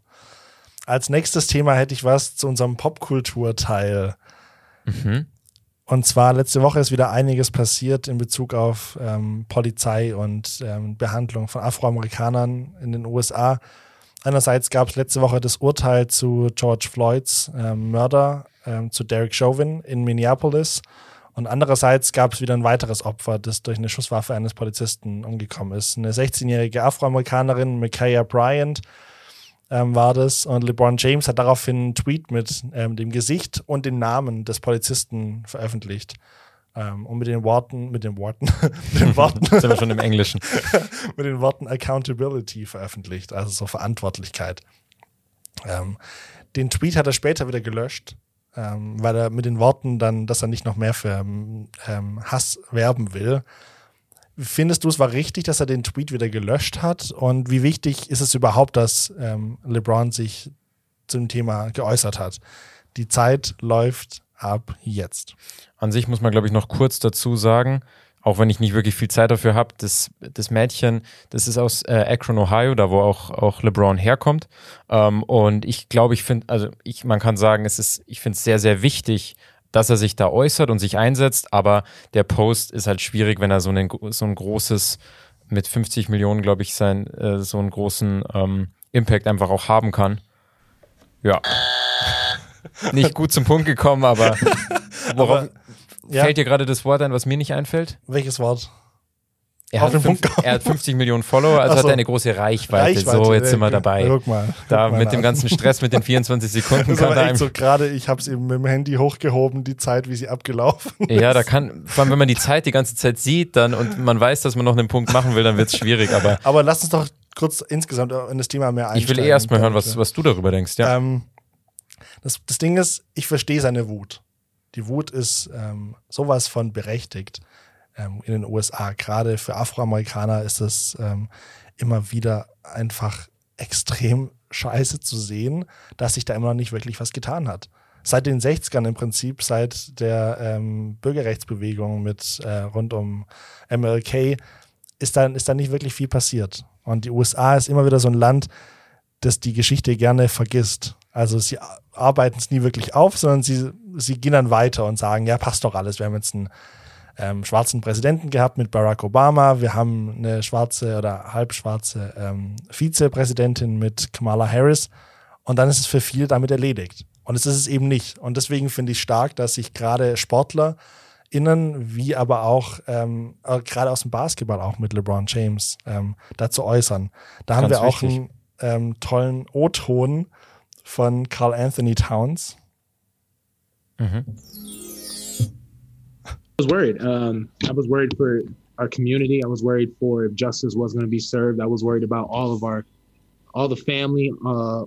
Als nächstes Thema hätte ich was zu unserem Popkultur-Teil. Und zwar letzte Woche ist wieder einiges passiert in Bezug auf ähm, Polizei und ähm, Behandlung von Afroamerikanern in den USA. Einerseits gab es letzte Woche das Urteil zu George Floyds ähm, Mörder, ähm, zu Derek Chauvin in Minneapolis. Und andererseits gab es wieder ein weiteres Opfer, das durch eine Schusswaffe eines Polizisten umgekommen ist. Eine 16-jährige Afroamerikanerin, Micaiah Bryant, ähm, war das. Und LeBron James hat daraufhin einen Tweet mit ähm, dem Gesicht und den Namen des Polizisten veröffentlicht. Ähm, und mit den Worten, mit den Worten, mit den Worten, Sind wir schon im Englischen. mit den Worten Accountability veröffentlicht, also so Verantwortlichkeit. Ähm, den Tweet hat er später wieder gelöscht, ähm, weil er mit den Worten dann, dass er nicht noch mehr für ähm, Hass werben will. Findest du, es war richtig, dass er den Tweet wieder gelöscht hat? Und wie wichtig ist es überhaupt, dass ähm, LeBron sich zum Thema geäußert hat? Die Zeit läuft ab jetzt. An sich muss man, glaube ich, noch kurz dazu sagen, auch wenn ich nicht wirklich viel Zeit dafür habe, das, das Mädchen, das ist aus äh, Akron, Ohio, da wo auch, auch LeBron herkommt. Ähm, und ich glaube, ich finde, also ich, man kann sagen, es ist, ich finde es sehr, sehr wichtig, dass er sich da äußert und sich einsetzt, aber der Post ist halt schwierig, wenn er so, einen, so ein großes, mit 50 Millionen, glaube ich, sein, äh, so einen großen ähm, Impact einfach auch haben kann. Ja. Nicht gut zum Punkt gekommen, aber worauf Aber, ja. fällt dir gerade das Wort ein, was mir nicht einfällt? Welches Wort? Er, hat, fünf, er hat 50 Millionen Follower, also so. hat er eine große Reichweite. So, jetzt sind wir dabei. Guck mal. da guck mal mit dem ganzen Stress mit den 24 Sekunden ist kann da so gerade, ich habe es eben mit dem Handy hochgehoben, die Zeit, wie sie abgelaufen Ja, da kann, vor allem wenn man die Zeit die ganze Zeit sieht dann und man weiß, dass man noch einen Punkt machen will, dann wird es schwierig. Aber Aber lass uns doch kurz insgesamt in das Thema mehr ich will einsteigen. eh erstmal hören, was, was du darüber denkst. Ja. Ähm, das, das Ding ist, ich verstehe seine Wut. Die Wut ist ähm, sowas von berechtigt ähm, in den USA. Gerade für Afroamerikaner ist es ähm, immer wieder einfach extrem scheiße zu sehen, dass sich da immer noch nicht wirklich was getan hat. Seit den 60ern im Prinzip, seit der ähm, Bürgerrechtsbewegung mit äh, rund um MLK, ist da, ist da nicht wirklich viel passiert. Und die USA ist immer wieder so ein Land, das die Geschichte gerne vergisst. Also sie arbeiten es nie wirklich auf, sondern sie, sie gehen dann weiter und sagen, ja, passt doch alles. Wir haben jetzt einen ähm, schwarzen Präsidenten gehabt mit Barack Obama, wir haben eine schwarze oder halbschwarze ähm, Vizepräsidentin mit Kamala Harris und dann ist es für viele damit erledigt. Und es ist es eben nicht. Und deswegen finde ich stark, dass sich gerade Sportler innen, wie aber auch ähm, äh, gerade aus dem Basketball auch mit LeBron James ähm, dazu äußern. Da haben Ganz wir auch wichtig. einen ähm, tollen O-Ton von Carl Anthony Towns. Was worried. Um, I was worried for our community. I was worried for if justice was going to be served. I was worried about all of our, all the family uh,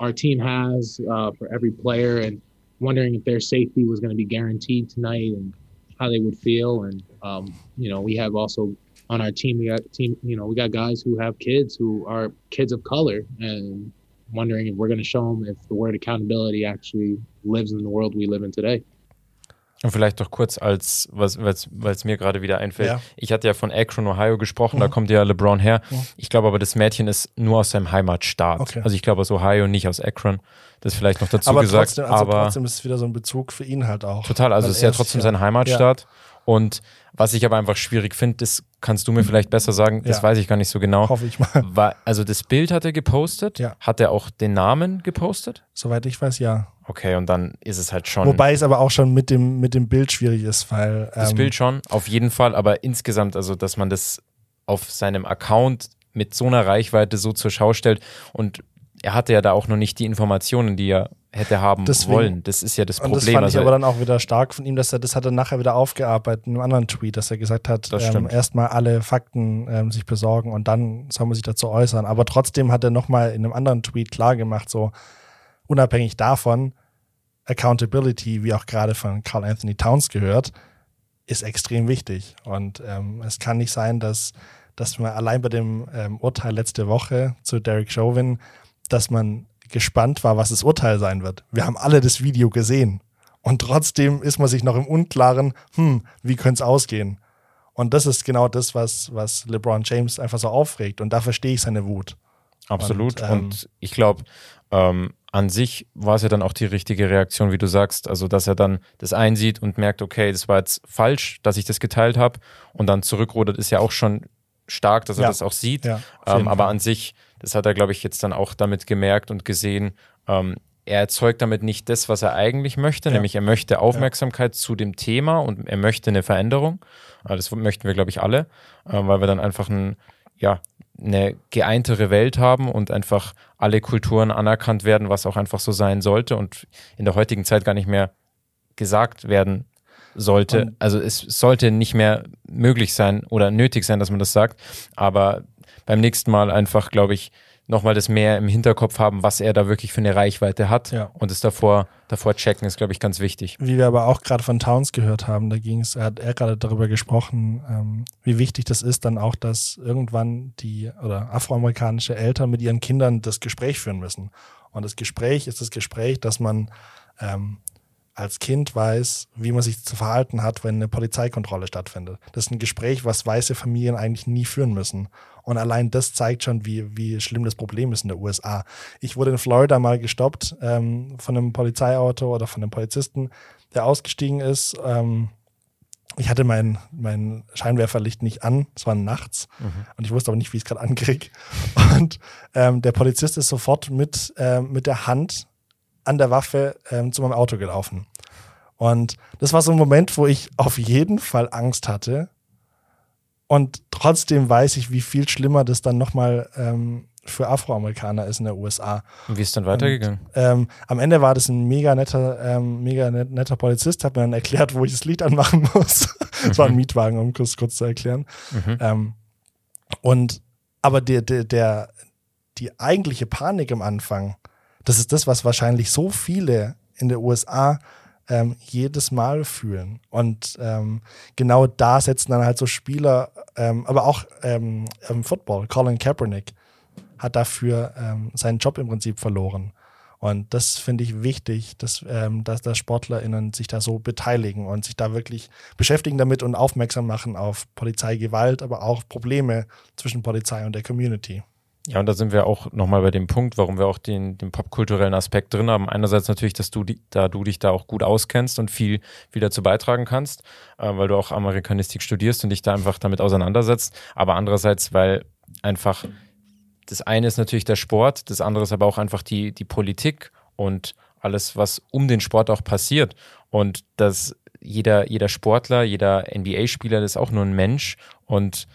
our team has uh, for every player, and wondering if their safety was going to be guaranteed tonight and how they would feel. And um, you know, we have also on our team we got team. You know, we got guys who have kids who are kids of color, and wondering if we're going to show them if the word accountability actually lives in the world we live in today. Und vielleicht doch kurz als, weil es mir gerade wieder einfällt. Ja. Ich hatte ja von Akron, Ohio gesprochen, da kommt ja LeBron her. Ich glaube aber, das Mädchen ist nur aus seinem Heimatstaat. Okay. Also ich glaube aus Ohio, nicht aus Akron. Das vielleicht noch dazu aber gesagt. trotzdem, also aber trotzdem ist es wieder so ein Bezug für ihn halt auch. Total, also es ist ja trotzdem sein Heimatstaat. Und was ich aber einfach schwierig finde, das kannst du mir vielleicht besser sagen, das Ja. weiß ich gar nicht so genau. Hoffe ich mal. War, also das Bild hat er gepostet. Ja. Hat er auch den Namen gepostet? Soweit ich weiß, ja. Okay, und dann ist es halt schon. Wobei es aber auch schon mit dem, mit dem Bild schwierig ist, weil. Das ähm, Bild schon, auf jeden Fall, aber insgesamt, also dass man das auf seinem Account mit so einer Reichweite so zur Schau stellt und er hatte ja da auch noch nicht die Informationen, die er hätte haben Deswegen- wollen. Das ist ja das Und das Problem. fand ich also, aber dann auch wieder stark von ihm, dass er das hat er nachher wieder aufgearbeitet in einem anderen Tweet, dass er gesagt hat, ähm, erstmal alle Fakten ähm, sich besorgen und dann soll man sich dazu äußern. Aber trotzdem hat er nochmal in einem anderen Tweet klar gemacht, so unabhängig davon, Accountability, wie auch gerade von Carl Anthony Towns gehört, ist extrem wichtig. Und ähm, es kann nicht sein, dass, dass man allein bei dem ähm, Urteil letzte Woche zu Derek Chauvin, dass man gespannt war, was das Urteil sein wird. Wir haben alle das Video gesehen. Und trotzdem ist man sich noch im Unklaren, hm, wie könnte es ausgehen? Und das ist genau das, was, was LeBron James einfach so aufregt. Und da verstehe ich seine Wut. Absolut. Und, Und, ähm, ich glaube, ähm, an sich war es ja dann auch die richtige Reaktion, wie du sagst. Also, dass er dann das einsieht und merkt, okay, das war jetzt falsch, dass ich das geteilt habe. Und dann zurückrudert, ist ja auch schon stark, dass er Ja. das auch sieht. Ja, ähm, aber an sich, das hat er, glaube ich, jetzt dann auch damit gemerkt und gesehen, ähm, er erzeugt damit nicht das, was er eigentlich möchte, Ja. nämlich er möchte Aufmerksamkeit zu dem Thema und er möchte eine Veränderung. Äh, Das möchten wir, glaube ich, alle, äh, weil wir dann einfach ein, ja, eine geeintere Welt haben und einfach alle Kulturen anerkannt werden, was auch einfach so sein sollte und in der heutigen Zeit gar nicht mehr gesagt werden sollte. Und- also es sollte nicht mehr möglich sein oder nötig sein, dass man das sagt, aber beim nächsten Mal einfach, glaube ich, nochmal das mehr im Hinterkopf haben, was er da wirklich für eine Reichweite hat Ja. und es davor, davor checken, ist, glaube ich, ganz wichtig. Wie wir aber auch gerade von Towns gehört haben, da ging es, er hat er gerade darüber gesprochen, ähm, wie wichtig das ist, dann auch, dass irgendwann die oder afroamerikanische Eltern mit ihren Kindern das Gespräch führen müssen. Und das Gespräch ist das Gespräch, dass man ähm, als Kind weiß, wie man sich zu verhalten hat, wenn eine Polizeikontrolle stattfindet. Das ist ein Gespräch, was weiße Familien eigentlich nie führen müssen. Und allein das zeigt schon, wie, wie schlimm das Problem ist in der USA. Ich wurde in Florida mal gestoppt ähm, von einem Polizeiauto oder von einem Polizisten, der ausgestiegen ist. Ähm, ich hatte mein, mein Scheinwerferlicht nicht an, es war nachts und ich wusste aber nicht, wie ich es gerade ankriege. Und ähm, der Polizist ist sofort mit, ähm, mit der Hand an der Waffe ähm, zu meinem Auto gelaufen. Und das war so ein Moment, wo ich auf jeden Fall Angst hatte. Und trotzdem weiß ich, wie viel schlimmer das dann nochmal ähm, für Afroamerikaner ist in der USA. Und wie ist dann weitergegangen? Ähm, am Ende war das ein mega netter, ähm, mega net, netter Polizist, hat mir dann erklärt, wo ich das Lied anmachen muss. Es war ein Mietwagen, um kurz, kurz zu erklären. Mhm. Ähm, und aber der, der, der, die eigentliche Panik am Anfang, das ist das, was wahrscheinlich so viele in der USA ähm, jedes Mal fühlen. Und ähm, genau da setzen dann halt so Spieler, ähm, aber auch ähm, im Football, Colin Kaepernick hat dafür ähm, seinen Job im Prinzip verloren. Und das finde ich wichtig, dass, ähm, dass, dass SportlerInnen sich da so beteiligen und sich da wirklich beschäftigen damit und aufmerksam machen auf Polizeigewalt, aber auch Probleme zwischen Polizei und der Community. Ja, und da sind wir auch nochmal bei dem Punkt, warum wir auch den, den popkulturellen Aspekt drin haben. Einerseits natürlich, dass du, die, da du dich da auch gut auskennst und viel, viel dazu beitragen kannst, äh, weil du auch Amerikanistik studierst und dich da einfach damit auseinandersetzt. Aber andererseits, weil einfach das eine ist natürlich der Sport, das andere ist aber auch einfach die, die Politik und alles, was um den Sport auch passiert. Und dass jeder, jeder Sportler, jeder NBA-Spieler, ist auch nur ein Mensch und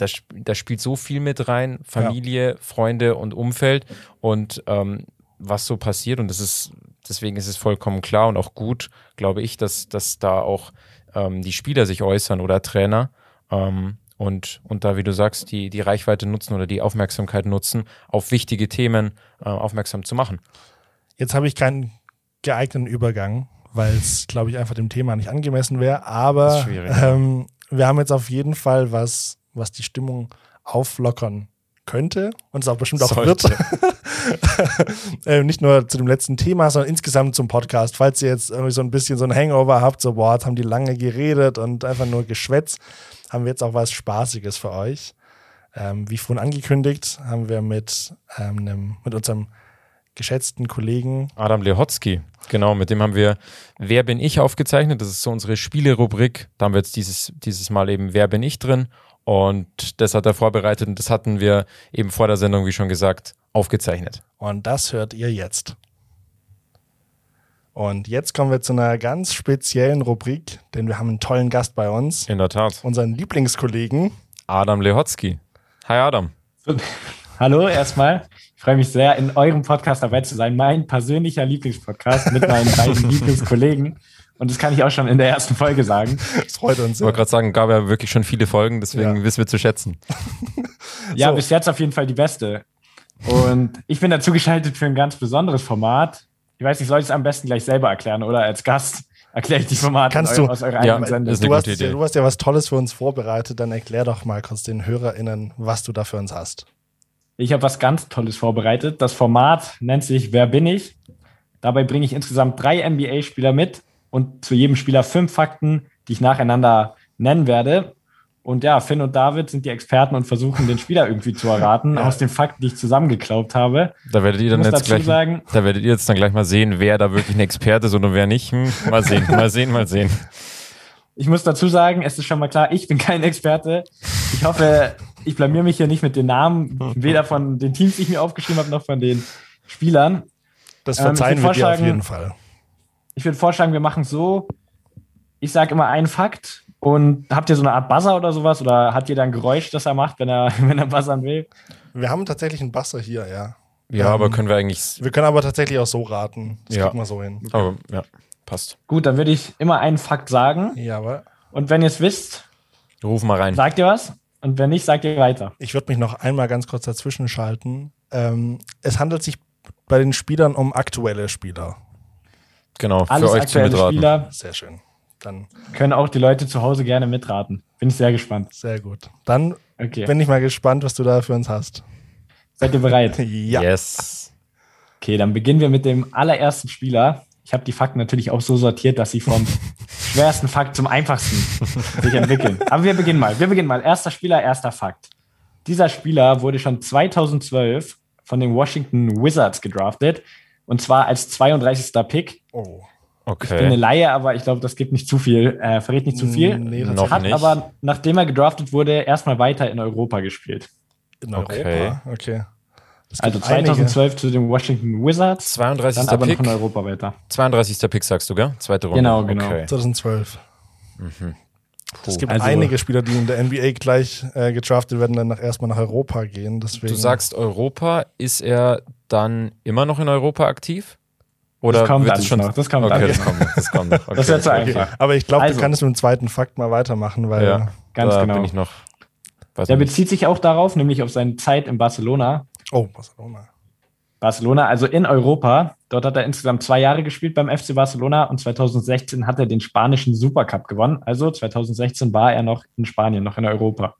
da, da spielt so viel mit rein, Familie, Freunde und Umfeld und ähm, was so passiert und das ist, deswegen ist es vollkommen klar und auch gut, glaube ich, dass, dass da auch ähm, die Spieler sich äußern oder Trainer ähm, und, und da, wie du sagst, die, die Reichweite nutzen oder die Aufmerksamkeit nutzen, auf wichtige Themen äh, aufmerksam zu machen. Jetzt habe ich keinen geeigneten Übergang, weil es, glaube ich, einfach dem Thema nicht angemessen wäre. Aber ja. ähm, wir haben jetzt auf jeden Fall was, was die Stimmung auflockern könnte und es auch bestimmt auch Sollte. wird. äh, nicht nur zu dem letzten Thema, sondern insgesamt zum Podcast. Falls ihr jetzt irgendwie so ein bisschen so ein Hangover habt, so, boah, jetzt haben die lange geredet und einfach nur geschwätzt, haben wir jetzt auch was Spaßiges für euch. Ähm, wie vorhin angekündigt, haben wir mit, ähm, einem, mit unserem geschätzten Kollegen Adam Lehotzky, genau, mit dem haben wir Wer bin ich aufgezeichnet. Das ist so unsere Spielerubrik. Da haben wir jetzt dieses, dieses Mal eben Wer bin ich drin. Und das hat er vorbereitet und das hatten wir eben vor der Sendung, wie schon gesagt, aufgezeichnet. Und das hört ihr jetzt. Und jetzt kommen wir zu einer ganz speziellen Rubrik, denn wir haben einen tollen Gast bei uns, In der Tat. unseren Lieblingskollegen. Adam Lehotzky. Hi Adam. Hallo erstmal. Ich freue mich sehr, in eurem Podcast dabei zu sein. Mein persönlicher Lieblingspodcast mit meinen beiden Lieblingskollegen. Und das kann ich auch schon in der ersten Folge sagen. Das freut uns Ich wollte gerade sagen, gab ja wirklich schon viele Folgen, deswegen Ja. wissen wir zu schätzen. Ja, So. bis jetzt auf jeden Fall die beste. Und ich bin dazu geschaltet für ein ganz besonderes Format. Ich weiß nicht, soll ich es am besten gleich selber erklären oder als Gast erkläre ich die Formate Kannst eu- du- aus eurer Ja, eigenen Sendung. ist eine Du hast, gute Idee. ja, du hast ja was Tolles für uns vorbereitet, dann erklär doch mal kurz den HörerInnen, was du da für uns hast. Ich habe was ganz Tolles vorbereitet. Das Format nennt sich Wer bin ich? Dabei bringe ich insgesamt drei NBA-Spieler mit und zu jedem Spieler fünf Fakten, die ich nacheinander nennen werde. Und ja, Finn und David sind die Experten und versuchen, den Spieler irgendwie zu erraten Ja. aus den Fakten, die ich zusammengeklaubt habe. Da werdet ihr dann jetzt gleich, sagen, da werdet ihr jetzt dann gleich mal sehen, wer da wirklich ein Experte ist und wer nicht. Hm, mal sehen, mal sehen, mal sehen. ich muss dazu sagen, es ist schon mal klar, ich bin kein Experte. Ich hoffe, ich blamier mich hier nicht mit den Namen, weder von den Teams, die ich mir aufgeschrieben habe, noch von den Spielern. Das Ähm, verzeihen würd wir dir auf jeden Fall. Ich würde vorschlagen, wir machen es so. Ich sage immer einen Fakt Und habt ihr so eine Art Buzzer oder sowas? Oder hat jeder ein Geräusch, das er macht, wenn er, wenn er buzzern will? Wir haben tatsächlich einen Basser hier, ja. Ja, Ähm, aber können wir eigentlich. Wir können aber tatsächlich auch so raten. Das Ja. kriegen wir so hin. Aber ja, passt. Gut, dann würde ich immer einen Fakt sagen. Ja, aber Und wenn ihr es wisst, Ruf mal rein. sagt ihr was. Und wenn nicht, sagt ihr weiter. ich würde mich noch einmal ganz kurz dazwischen schalten. Ähm, es handelt sich bei den Spielern um aktuelle Spieler. Genau, für Alles euch zum aktuelle Mitraten. Spieler Sehr schön. Dann können auch die Leute zu Hause gerne mitraten. Bin ich sehr gespannt. sehr gut. Dann Okay. bin ich mal gespannt, was du da für uns hast. Seid ihr bereit? Ja. Yes. Okay, dann beginnen wir mit dem allerersten Spieler. Ich habe die Fakten natürlich auch so sortiert, dass sie vom schwersten Fakt zum einfachsten sich entwickeln. Aber wir beginnen mal. Wir beginnen mal. Erster Spieler, erster Fakt. Dieser Spieler wurde schon 2012 von den Washington Wizards gedraftet. Und zwar als 32. Pick. Oh. Ich bin eine Okay. Laie, aber ich glaube, das gibt nicht zu viel, äh, verrät nicht zu viel. Nee, Noch tatsächlich Hat nicht. aber, nachdem er gedraftet wurde, erstmal weiter in Europa gespielt. in Okay. Europa. Okay. Also gibt einige. 2012 zu den Washington Wizards, 32. dann aber noch Pick. in Europa weiter. 32. Pick sagst du, gell? Zweite Runde. Genau, genau. Okay. 2012. Es gibt Also- einige Spieler, die in der NBA gleich äh, gedraftet werden, dann nach, erstmal nach Europa gehen. Deswegen, Du sagst Europa, ist er dann immer noch in Europa aktiv? Oder Das kommt wird es schon noch, das kommt okay, alles das kommt. Das kommt noch. Okay, Das wäre zu okay, einfach. aber ich glaube, Also- du kannst mit dem zweiten Fakt mal weitermachen, weil Ja, Ganz da genau. bin ich noch. Der nicht. bezieht sich auch darauf, nämlich auf seine Zeit in Barcelona. oh, Barcelona. Barcelona, also in Europa. Dort hat er insgesamt zwei Jahre gespielt beim FC Barcelona und 2016 hat er den spanischen Supercup gewonnen. Also 2016 war er noch in Spanien, noch in Europa.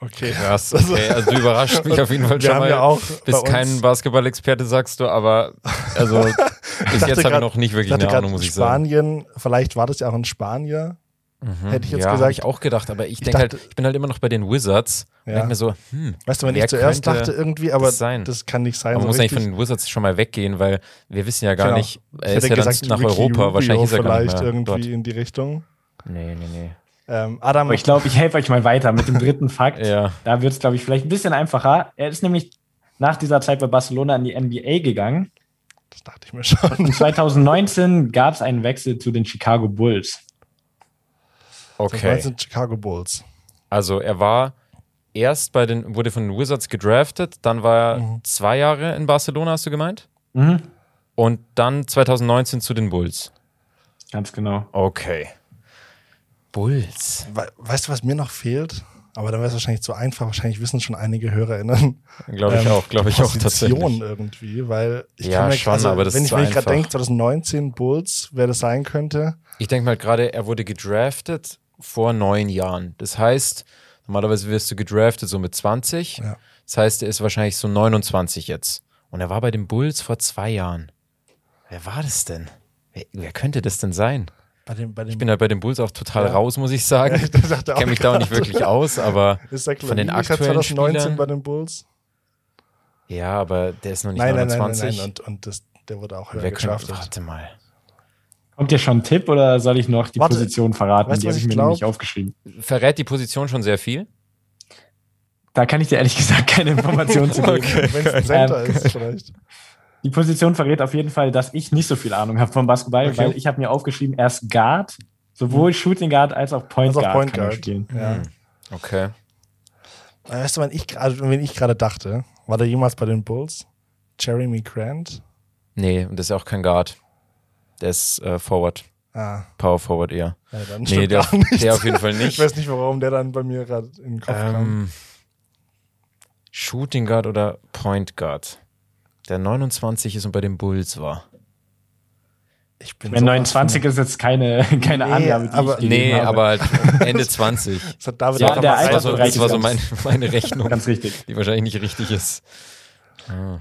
Okay. Krass, okay. Also du überrascht mich auf jeden Fall Wir schon haben mal. ja auch bei Bist kein Basketball-Experte, sagst du, aber also bis jetzt habe ich noch nicht Ich wirklich eine Ahnung, muss ich sagen. Spanien, vielleicht war das ja auch in Spanier. Hätte ich jetzt ja, gesagt. habe ich auch gedacht, aber ich, Ich denke halt, ich bin halt immer noch bei den Wizards. Ja. Denke mir so, hm, Weißt du, wenn ich zuerst dachte irgendwie, aber das sein? das kann nicht sein. aber man so muss eigentlich richtig. von den Wizards schon mal weggehen, weil wir wissen ja gar Genau. nicht, Ich er ist hätte ja dann gesagt, nach Ricky Europa, Rubio wahrscheinlich ist er gar vielleicht nicht mehr irgendwie dort. in die Richtung. Nee, nee, nee. Ähm, Adam, Aber ich glaube, ich helfe euch mal weiter mit dem dritten Fakt. Ja, Da wird es, glaube ich, vielleicht ein bisschen einfacher. Er ist nämlich nach dieser Zeit bei Barcelona in die NBA gegangen. das dachte ich mir schon. Und 2019 gab es einen Wechsel zu den Chicago Bulls. Das okay. sind Chicago Bulls. Also er war erst bei den, wurde von den Wizards gedraftet, dann war er Mhm. zwei Jahre in Barcelona, hast du gemeint? Mhm. Und dann 2019 zu den Bulls. Ganz genau. Okay. Bulls. We weißt du, was mir noch fehlt? Aber dann wäre es wahrscheinlich zu einfach. Wahrscheinlich wissen schon einige HörerInnen. Glaube ich ähm, auch, glaube ich auch tatsächlich. irgendwie, weil ich Ja, kann mir, schon, also, aber das wenn ist ich, wenn ich gerade denke, 2019 Bulls, wer das sein könnte. Ich denke mal gerade, er wurde gedraftet vor neun Jahren. Das heißt, normalerweise wirst du gedraftet so mit 20. Ja. Das heißt, er ist wahrscheinlich so 29 jetzt. Und er war bei den Bulls vor zwei Jahren. Wer war das denn? Wer, wer könnte das denn sein? Bei dem, bei dem, Ich bin halt bei den Bulls auch total Ja. raus, muss ich sagen. ich dachte Ich kenne mich da auch nicht wirklich aus, aber von den aktuellen 2019 Spielern- bei den Bulls? ja, aber der ist noch nicht Nein, nein, nein, nein, 29. nein. Und, und das, der wurde auch höher gedraftet. warte mal. Kommt ihr schon ein Tipp oder soll ich noch die Warte, Position verraten? weißt die habe ich ich mir glaub? nämlich aufgeschrieben. Verrät die Position schon sehr viel? Da kann ich dir ehrlich gesagt keine Informationen zu geben. Wenn es ein Center Ähm, ist, vielleicht. Die Position verrät auf jeden Fall, dass ich nicht so viel Ahnung habe vom Basketball, Okay. weil ich habe mir aufgeschrieben, er ist Guard, sowohl Shooting Guard als auch Point Also Guard Point kann er Guard. spielen. Ja. Hm. Okay. Weißt du, wenn ich gerade, wenn ich gerade dachte, war der jemals bei den Bulls? Jeremy Grant? Nee, und das ist ja auch kein Guard. Der ist äh, Forward. Ah, Power Forward eher. ja, dann Nee, der, der auf jeden Fall Ich nicht. weiß nicht, warum der dann bei mir gerade in den Kopf kam. Ähm, Shooting Guard oder Point Guard? Der 29 ist und bei den Bulls war. Ich bin Wenn sowas 29 ist jetzt keine, keine Nee, Angabe, die aber- ich Nee, habe. aber halt Ende 20. von- Das hat David Ja, auch der mal Das war so, das war so meine, meine Rechnung, Ganz richtig. die wahrscheinlich nicht richtig ist.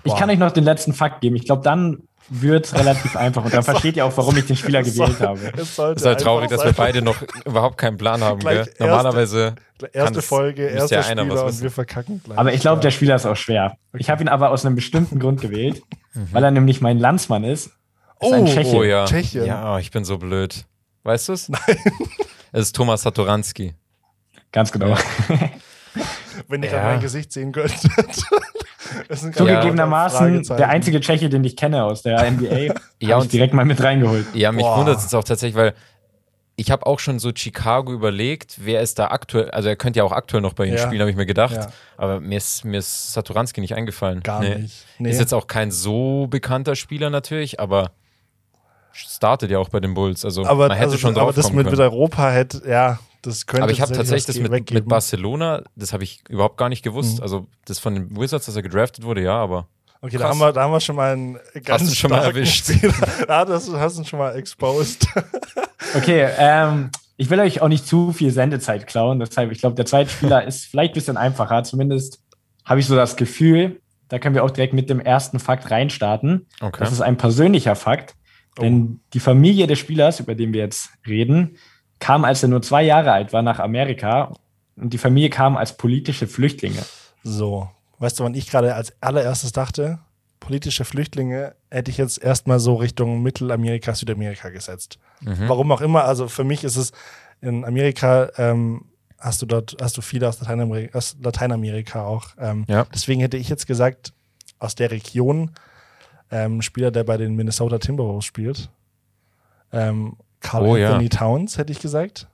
Ich kann euch noch den letzten Fakt geben. Ich glaube, dann wird es relativ einfach und dann versteht ihr auch, warum ich den Spieler gewählt habe. Es Es ist halt traurig, dass wir beide noch überhaupt keinen Plan haben. Gell? erste- Normalerweise. Erste es- Folge, erster ja einer was Spieler und wir verkacken gleich. Aber ich glaube, der Spieler ist auch schwer. Ich habe ihn aber aus einem bestimmten Grund gewählt, weil er nämlich mein Landsmann ist. ist ein Oh. Oh ja. Tschechien. Ja, ich bin so blöd. Weißt du es? Nein. Es ist Thomas Satoranski. Ganz genau. Wenn ihr Ja. mein Gesicht sehen könntet. Das Zugegebenermaßen Fragezeichen. der einzige Tscheche, den ich kenne aus der NBA. Ja, und- direkt mal mit reingeholt. Ja, mich wundert es auch tatsächlich, weil ich habe auch schon so Chicago überlegt, wer ist da aktuell, also er könnte ja auch aktuell noch bei ihnen Ja. spielen, habe ich mir gedacht. Ja. Aber mir ist, mir ist Saturanski nicht eingefallen. Gar Nee. nicht. Nee. Ist jetzt auch kein so bekannter Spieler natürlich, aber startet ja auch bei den Bulls. Also aber, man hätte also, schon aber drauf das kommen mit, mit Europa hätte, ja, das könnte aber ich habe tatsächlich das mit, mit Barcelona, das habe ich überhaupt gar nicht gewusst. Mhm. Also das von den Wizards, dass er gedraftet wurde, ja, aber Okay, da Krass. haben, wir, da haben wir schon mal einen ganz du schon mal starken erwischt. Spieler. Ja, das hast du schon mal exposed. Okay, ähm, ich will euch auch nicht zu viel Sendezeit klauen. Deshalb, ich glaube, der zweite Spieler ist vielleicht ein bisschen einfacher. Zumindest habe ich so das Gefühl, da können wir auch direkt mit dem ersten Fakt reinstarten. okay. Das ist ein persönlicher Fakt. Denn die Familie des Spielers, über den wir jetzt reden, kam, als er nur zwei Jahre alt war, nach Amerika. Und die Familie kam als politische Flüchtlinge. So, weißt du, wann ich gerade als allererstes dachte? Politische Flüchtlinge hätte ich jetzt erstmal so Richtung Mittelamerika, Südamerika gesetzt. Mhm. Warum auch immer, also für mich ist es in Amerika, ähm, hast du dort, hast du viele aus Lateinamerika, aus Lateinamerika auch. Ähm, Ja. Deswegen hätte ich jetzt gesagt, aus der Region, ähm, Spieler, der bei den Minnesota Timberwolves spielt. Ähm, Carl Oh, ja. Anthony Towns, hätte ich gesagt.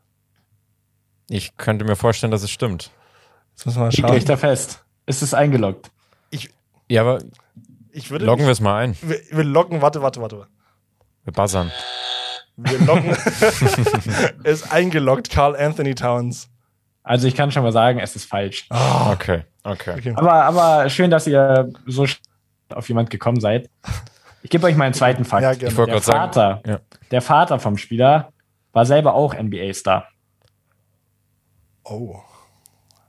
Ich könnte mir vorstellen, dass es stimmt. Jetzt müssen wir mal Legt euch schauen. da fest. Es ist eingeloggt. Ja, aber Ich würde loggen wir es mal ein. wir, wir loggen, warte, warte, warte. Wir buzzern. Wir loggen. ist eingeloggt, Carl Anthony Towns. Also ich kann schon mal sagen, es ist falsch. Okay, okay. Okay. Aber, aber schön, dass ihr so auf jemand gekommen seid. Ich gebe euch mal einen zweiten Fakt. Ja, gerne. Ich wollte der, gerade sagen. Vater, ja. der Vater vom Spieler war selber auch NBA-Star. Oh.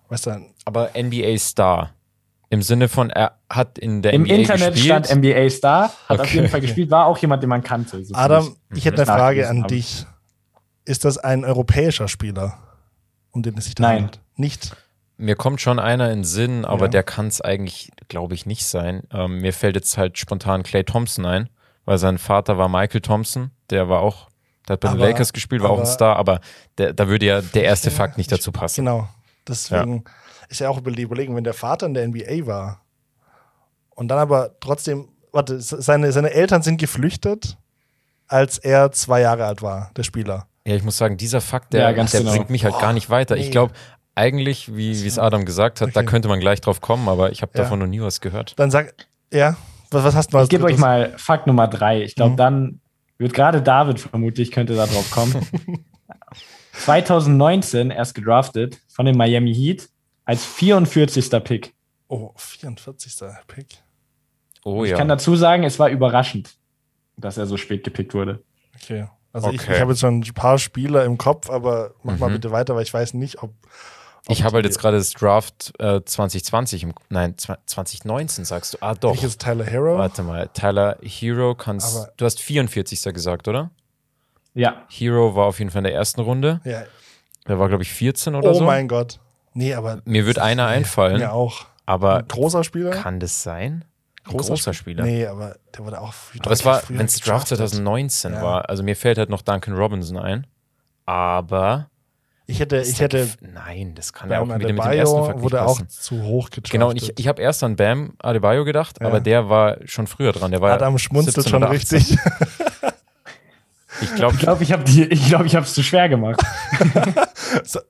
Weißt du, Aber NBA-Star. Im Sinne von, er hat in der Im NBA Internet gespielt. stand NBA-Star, hat auf Okay, jeden Fall gespielt, war auch jemand, den man kannte. so Adam, ich hätte eine Frage an dich. Ist das ein europäischer Spieler, um den es sich da Nein. handelt? Nicht. Mir kommt schon einer in den Sinn, aber Ja. der kann es eigentlich, glaube ich, nicht sein. Ähm, mir fällt jetzt halt spontan Clay Thompson ein, weil sein Vater war Michael Thompson, der war auch, der hat bei den Aber- Lakers gespielt, war auch ein aber- Star, aber der, da würde ja der erste Ja, Fakt nicht ich- dazu passen. Genau. Deswegen ist ja auch über die Überlegung, wenn der Vater in der NBA war und dann aber trotzdem, warte, seine, seine Eltern sind geflüchtet, als er zwei Jahre alt war, der Spieler. Ja, ich muss sagen, dieser Fakt, der, Ja, der genau. bringt mich halt gar nicht weiter. nee. Ich glaube, eigentlich, wie wie es Adam gesagt hat, da Okay. könnte man gleich drauf kommen, aber ich habe Ja. davon noch nie was gehört. Dann sag, ja, was, was hast du als Ich gebe euch mal Fakt Nummer drei. Ich glaube, Mhm. dann wird gerade David vermutlich, könnte da drauf kommen. 2019 erst gedraftet von den Miami Heat als 44. Pick. Oh, 44. Pick. Oh Ich ja. kann dazu sagen, es war überraschend, dass er so spät gepickt wurde. Okay. Also ich, Okay. ich habe jetzt schon ein paar Spieler im Kopf, aber mach mal Mhm. bitte weiter, weil ich weiß nicht, ob. Ich habe halt jetzt gerade das Draft äh, 2020, im, nein, zwa- 2019 sagst du. Ah, doch. Ich jetzt Tyler Hero. Warte mal, Tyler Hero kannst. Aber- du hast 44. gesagt, oder? Ja, Hero war auf jeden Fall in der ersten Runde. Ja. Der war, glaube ich, 14 oder Oh so. mein Gott. Nee, aber. Mir wird einer einfallen, Mir auch. aber Ein großer Spieler? kann das sein? Ein Großer großer, Spieler. Nee, aber der wurde auch früh- Aber es war, wenn es Draft gedraftet. 2019 Ja. war, also mir fällt halt noch Duncan Robinson ein. Aber. Ich hätte, ich hätte Nein, das kann ja auch Bam wieder mit dem ersten nicht wurde auch passen. zu hoch gedraftet. Genau, und ich, ich habe erst an Bam Adebayo gedacht, Ja. aber der war schon früher dran. Der war Adam schmunzelt 17 schon oder 18. richtig. Ich glaube, ich glaube, ich habe ich glaub, ich es zu schwer gemacht. so,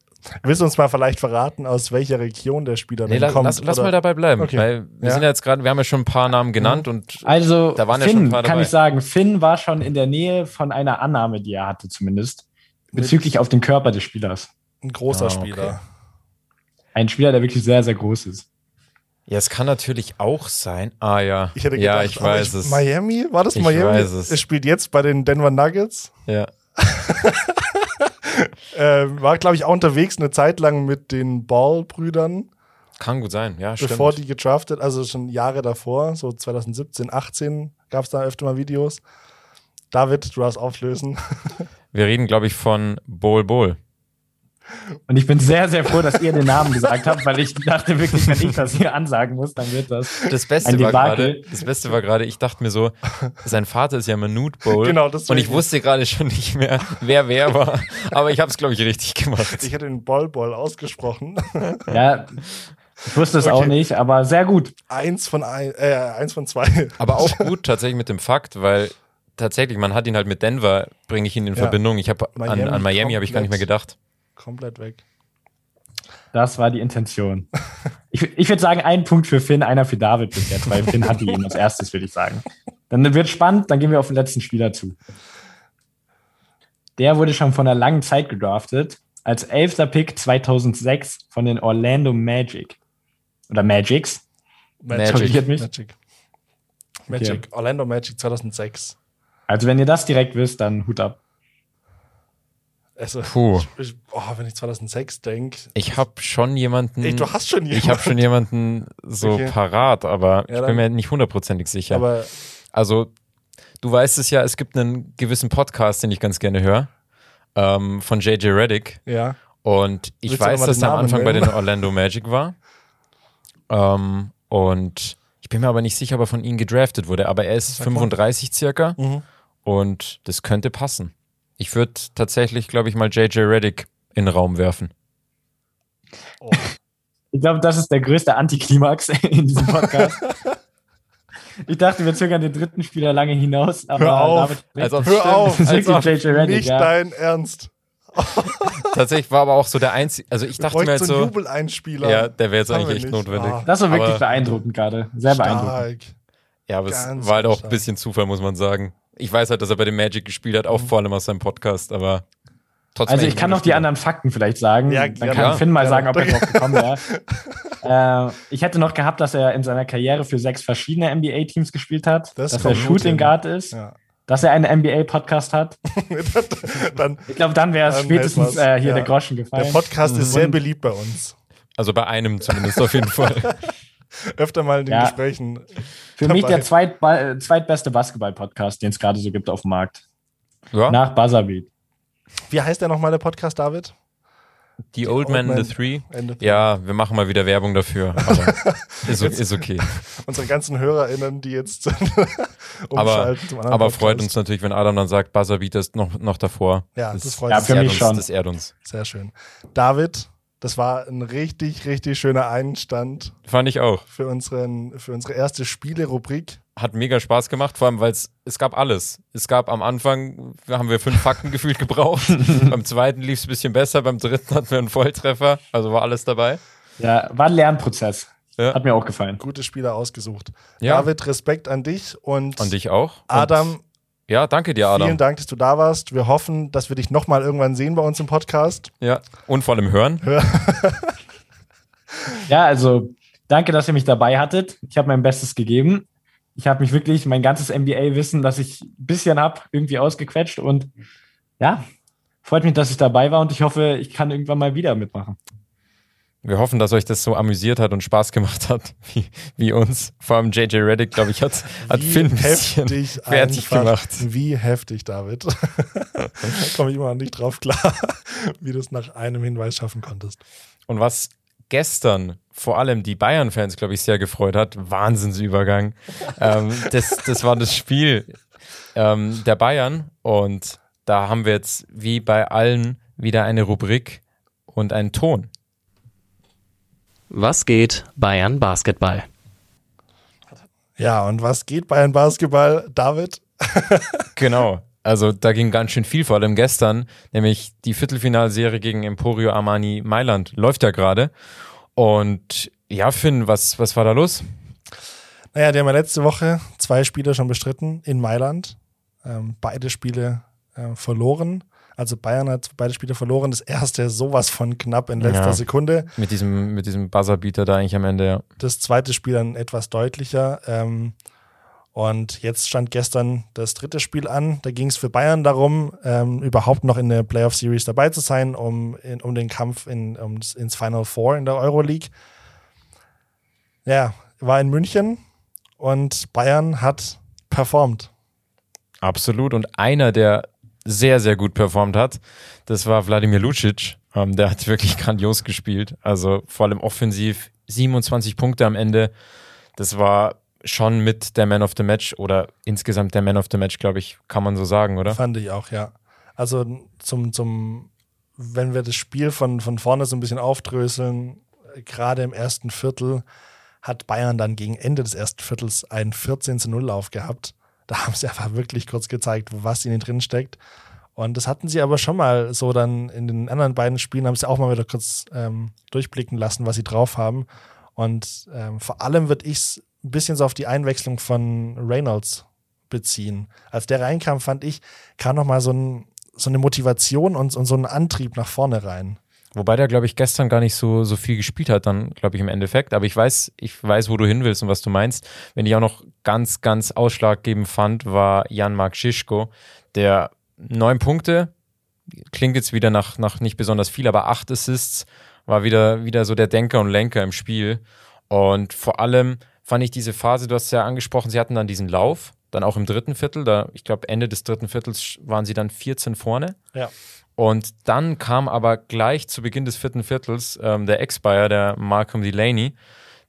willst du uns mal vielleicht verraten, aus welcher Region der Spieler nee, denn kommt? lass, lass mal dabei bleiben. Okay. Weil wir Ja. sind ja jetzt gerade, wir haben ja schon ein paar Namen genannt und Also, Da waren ja schon Finn, ein paar kann dabei. ich sagen, Finn war schon in der Nähe von einer Annahme, die er hatte, zumindest. Bezüglich auf den Körper des Spielers. Ein großer Ah, okay. Spieler. Ein Spieler, der wirklich sehr, sehr groß ist. ja, es kann natürlich auch sein. Ah ja, Ich hätte ja, gedacht, ich aber weiß es. Miami? War das Ich Miami? weiß es. Es spielt jetzt bei den Denver Nuggets. Ja. Ähm, war, glaube ich, auch unterwegs eine Zeit lang mit den Ball-Brüdern, Kann gut sein, ja, bevor stimmt. die gedraftet, also schon Jahre davor, so 2017, 18 gab es da öfter mal Videos. David, du darfst auflösen. Wir reden, glaube ich, von Bol Bol. Und ich bin sehr, sehr froh, dass ihr den Namen gesagt habt, weil ich dachte wirklich, wenn ich das hier ansagen muss, dann wird das. Das Beste Ein war gerade, das Beste war gerade, ich dachte mir so, sein Vater ist ja Manute Bowl. Genau, deswegen. Und ich wusste gerade schon nicht mehr, wer wer war. Aber ich habe es, glaube ich, richtig gemacht. Ich hätte den Ball-Ball ausgesprochen. Ja, ich wusste es Okay. auch nicht, aber sehr gut. eins von ein, äh, eins von zwei. Aber auch gut tatsächlich mit dem Fakt, weil tatsächlich, man hat ihn halt mit Denver, bringe ich ihn in Ja. Verbindung. Ich habe an, Miami an Miami habe ich gar nicht mehr gedacht. Komplett weg. Das war die Intention. Ich, ich würde sagen, ein Punkt für Finn, einer für David bis jetzt, weil Finn hatte ihn als erstes, würde ich sagen. Dann wird spannend, dann gehen wir auf den letzten Spieler zu. Der wurde schon von einer langen Zeit gedraftet, als elfter Pick 2006 von den Orlando Magic. Oder Magics. Magic. Korrigiert mich. Magic. Magic. Orlando Magic 2006. Also wenn ihr das direkt wisst, dann Hut ab. Also, Puh. Ich, ich, oh, wenn ich 2006 denke. Ich habe schon jemanden. Ey, du hast schon ich habe schon jemanden so Okay. parat, aber Ja, ich bin mir nicht hundertprozentig sicher. Aber Also, du weißt es ja, es gibt einen gewissen Podcast, den ich ganz gerne höre, ähm, von JJ Reddick. ja. Und ich Willst weiß, dass er am Anfang bei nennen? den Orlando Magic war. Ähm, und ich bin mir aber nicht sicher, ob er von ihnen gedraftet wurde. Aber er ist Sag mal. 35 circa Mhm. Und das könnte passen. Ich würde tatsächlich, glaube ich, mal JJ Reddick in den Raum werfen. Ich glaube, das ist der größte Antiklimax in diesem Podcast. ich dachte, wir zögern den dritten Spieler lange hinaus, aber Hör auf. David Als ob- Hör auf. Das ist JJ Reddick, Nicht ja. dein Ernst. Tatsächlich war aber auch so der einzige. Also ich dachte mir halt so. Jubeleinspieler. Ja, der wäre jetzt Haben eigentlich echt nicht. notwendig. Ah. Das war wirklich Aber- beeindruckend gerade. Sehr beeindruckend. Stark. Ja, aber es Ganz war halt auch ein bisschen Zufall, muss man sagen. Ich weiß halt, dass er bei dem Magic gespielt hat, auch Mhm. vor allem aus seinem Podcast, aber trotzdem. Also ich kann noch die anderen Fakten vielleicht sagen. Ja, Dann kann Ja, Finn mal gerne. sagen, ob er drauf gekommen wäre. äh, ich hätte noch gehabt, dass er in seiner Karriere für sechs verschiedene NBA-Teams gespielt hat, Das dass er Shooting hin. Guard ist, Ja. dass er einen NBA-Podcast hat. Dann, Ich glaube, dann wäre es spätestens äh, hier Ja. der Groschen der gefallen. Podcast ist sehr beliebt bei uns. Also bei einem zumindest auf jeden Fall. Öfter mal in den Ja. Gesprächen. Für mich dabei. der zweit, äh, zweitbeste Basketball-Podcast, den es gerade so gibt auf dem Markt. Ja, Nach Buzzerbeat. Wie heißt der nochmal, der Podcast, David? die Old Man Old Man. the Three. Ende. Ja, wir machen mal wieder Werbung dafür. Aber ist, ist okay. Unsere ganzen HörerInnen, die jetzt Aber, umschalten zum anderen aber Podcast. freut uns natürlich, wenn Adam dann sagt, Buzzerbeat ist noch, noch davor. Ja, das freut Ja, uns für mich uns, schon. Das ehrt uns. sehr schön. David, das war ein richtig, richtig schöner Einstand Fand ich auch. für, unseren, für unsere erste Spiele-Rubrik. Hat mega Spaß gemacht, vor allem, weil es es gab alles. Es gab am Anfang, haben wir fünf Fakten gefühlt gebraucht. beim zweiten lief es ein bisschen besser, beim dritten hatten wir einen Volltreffer, also war alles dabei. Ja, war ein Lernprozess. Ja. Hat mir auch gefallen. Gute Spieler ausgesucht. Ja. David, Respekt an dich und An dich auch. Und, Adam, ja, danke dir, Adam. vielen Dank, dass du da warst. Wir hoffen, dass wir dich nochmal irgendwann sehen bei uns im Podcast. Ja. Und vor allem hören. Ja, also danke, dass ihr mich dabei hattet. Ich habe mein Bestes gegeben. Ich habe mich wirklich mein ganzes NBA-Wissen, das ich ein bisschen habe, irgendwie ausgequetscht. Und ja, freut mich, dass ich dabei war und ich hoffe, ich kann irgendwann mal wieder mitmachen. Wir hoffen, dass euch das so amüsiert hat und Spaß gemacht hat, wie, wie uns. Vor allem JJ Reddick, glaube ich, hat, hat Wie Finn ein bisschen fertig einfach. gemacht. Wie heftig, David. da komme ich immer noch nicht drauf klar, wie du es nach einem Hinweis schaffen konntest. Und was gestern vor allem die Bayern-Fans, glaube ich, sehr gefreut hat, Wahnsinnsübergang. ähm, das, das war das Spiel ähm, der Bayern und da haben wir jetzt wie bei allen wieder eine Rubrik und einen Ton. Was geht Bayern Basketball? Ja, und was geht bei einem Basketball, David? Genau. Also da ging ganz schön viel, vor allem gestern, nämlich die Viertelfinalserie gegen Emporio Armani Mailand läuft ja gerade. Und ja, Finn, was, was war da los? Naja, die haben ja letzte Woche zwei Spiele schon bestritten in Mailand. Ähm, beide Spiele äh, verloren. Also Bayern hat beide Spiele verloren. Das erste sowas von knapp in letzter Ja. Sekunde. Mit diesem, mit diesem Buzzerbeater da eigentlich am Ende, ja. Das zweite Spiel dann etwas deutlicher. Ähm, und jetzt stand gestern das dritte Spiel an. Da ging es für Bayern darum, ähm, überhaupt noch in der Playoff Series dabei zu sein, um, in, um den Kampf in, um, ins Final Four in der Euroleague. Ja, war in München und Bayern hat performt. Absolut. Und einer, der sehr, sehr gut performt hat, das war Wladimir Lucic. Ähm, der hat wirklich grandios gespielt. Also vor allem offensiv 27 Punkte am Ende. Das war schon mit der Man of the Match oder insgesamt der Man of the Match, glaube ich, kann man so sagen, oder? Fand ich auch, ja. Also zum, zum, wenn wir das Spiel von, von vorne so ein bisschen aufdröseln, gerade im ersten Viertel hat Bayern dann gegen Ende des ersten Viertels einen 14 zu 0 Lauf gehabt. Da haben sie einfach wirklich kurz gezeigt, was in ihnen drin steckt. Und das hatten sie aber schon mal so dann in den anderen beiden Spielen, haben sie auch mal wieder kurz ähm, durchblicken lassen, was sie drauf haben. Und ähm, vor allem würde ich es ein bisschen so auf die Einwechslung von Reynolds beziehen. Als der reinkam, fand ich, kam nochmal so, ein, so eine Motivation und, und so ein Antrieb nach vorne rein. Wobei der, glaube ich, gestern gar nicht so, so viel gespielt hat, dann, glaube ich, im Endeffekt. Aber ich weiß, ich weiß, wo du hin willst und was du meinst. Wenn ich auch noch ganz, ganz ausschlaggebend fand, war Jan-Marc Schischko, der neun Punkte, klingt jetzt wieder nach, nach nicht besonders viel, aber acht Assists, war wieder, wieder so der Denker und Lenker im Spiel. Und vor allem fand ich diese Phase, du hast es ja angesprochen, sie hatten dann diesen Lauf, dann auch im dritten Viertel, da, ich glaube, Ende des dritten Viertels waren sie dann 14 vorne. Ja. Und dann kam aber gleich zu Beginn des vierten Viertels ähm, der Ex-Bayer, der Malcolm Delaney,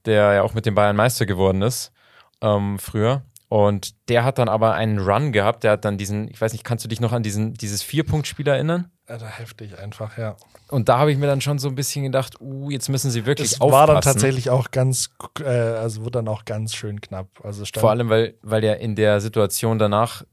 der ja auch mit den Bayern Meister geworden ist ähm, früher. Und der hat dann aber einen Run gehabt. Der hat dann diesen, ich weiß nicht, kannst du dich noch an diesen, dieses Vier-Punkt-Spiel erinnern? Alter, heftig einfach, ja. Und da habe ich mir dann schon so ein bisschen gedacht, uh, jetzt müssen sie wirklich Es aufpassen. war dann tatsächlich auch ganz, äh, also wurde dann auch ganz schön knapp. Also Vor allem, weil, weil der in der Situation danach,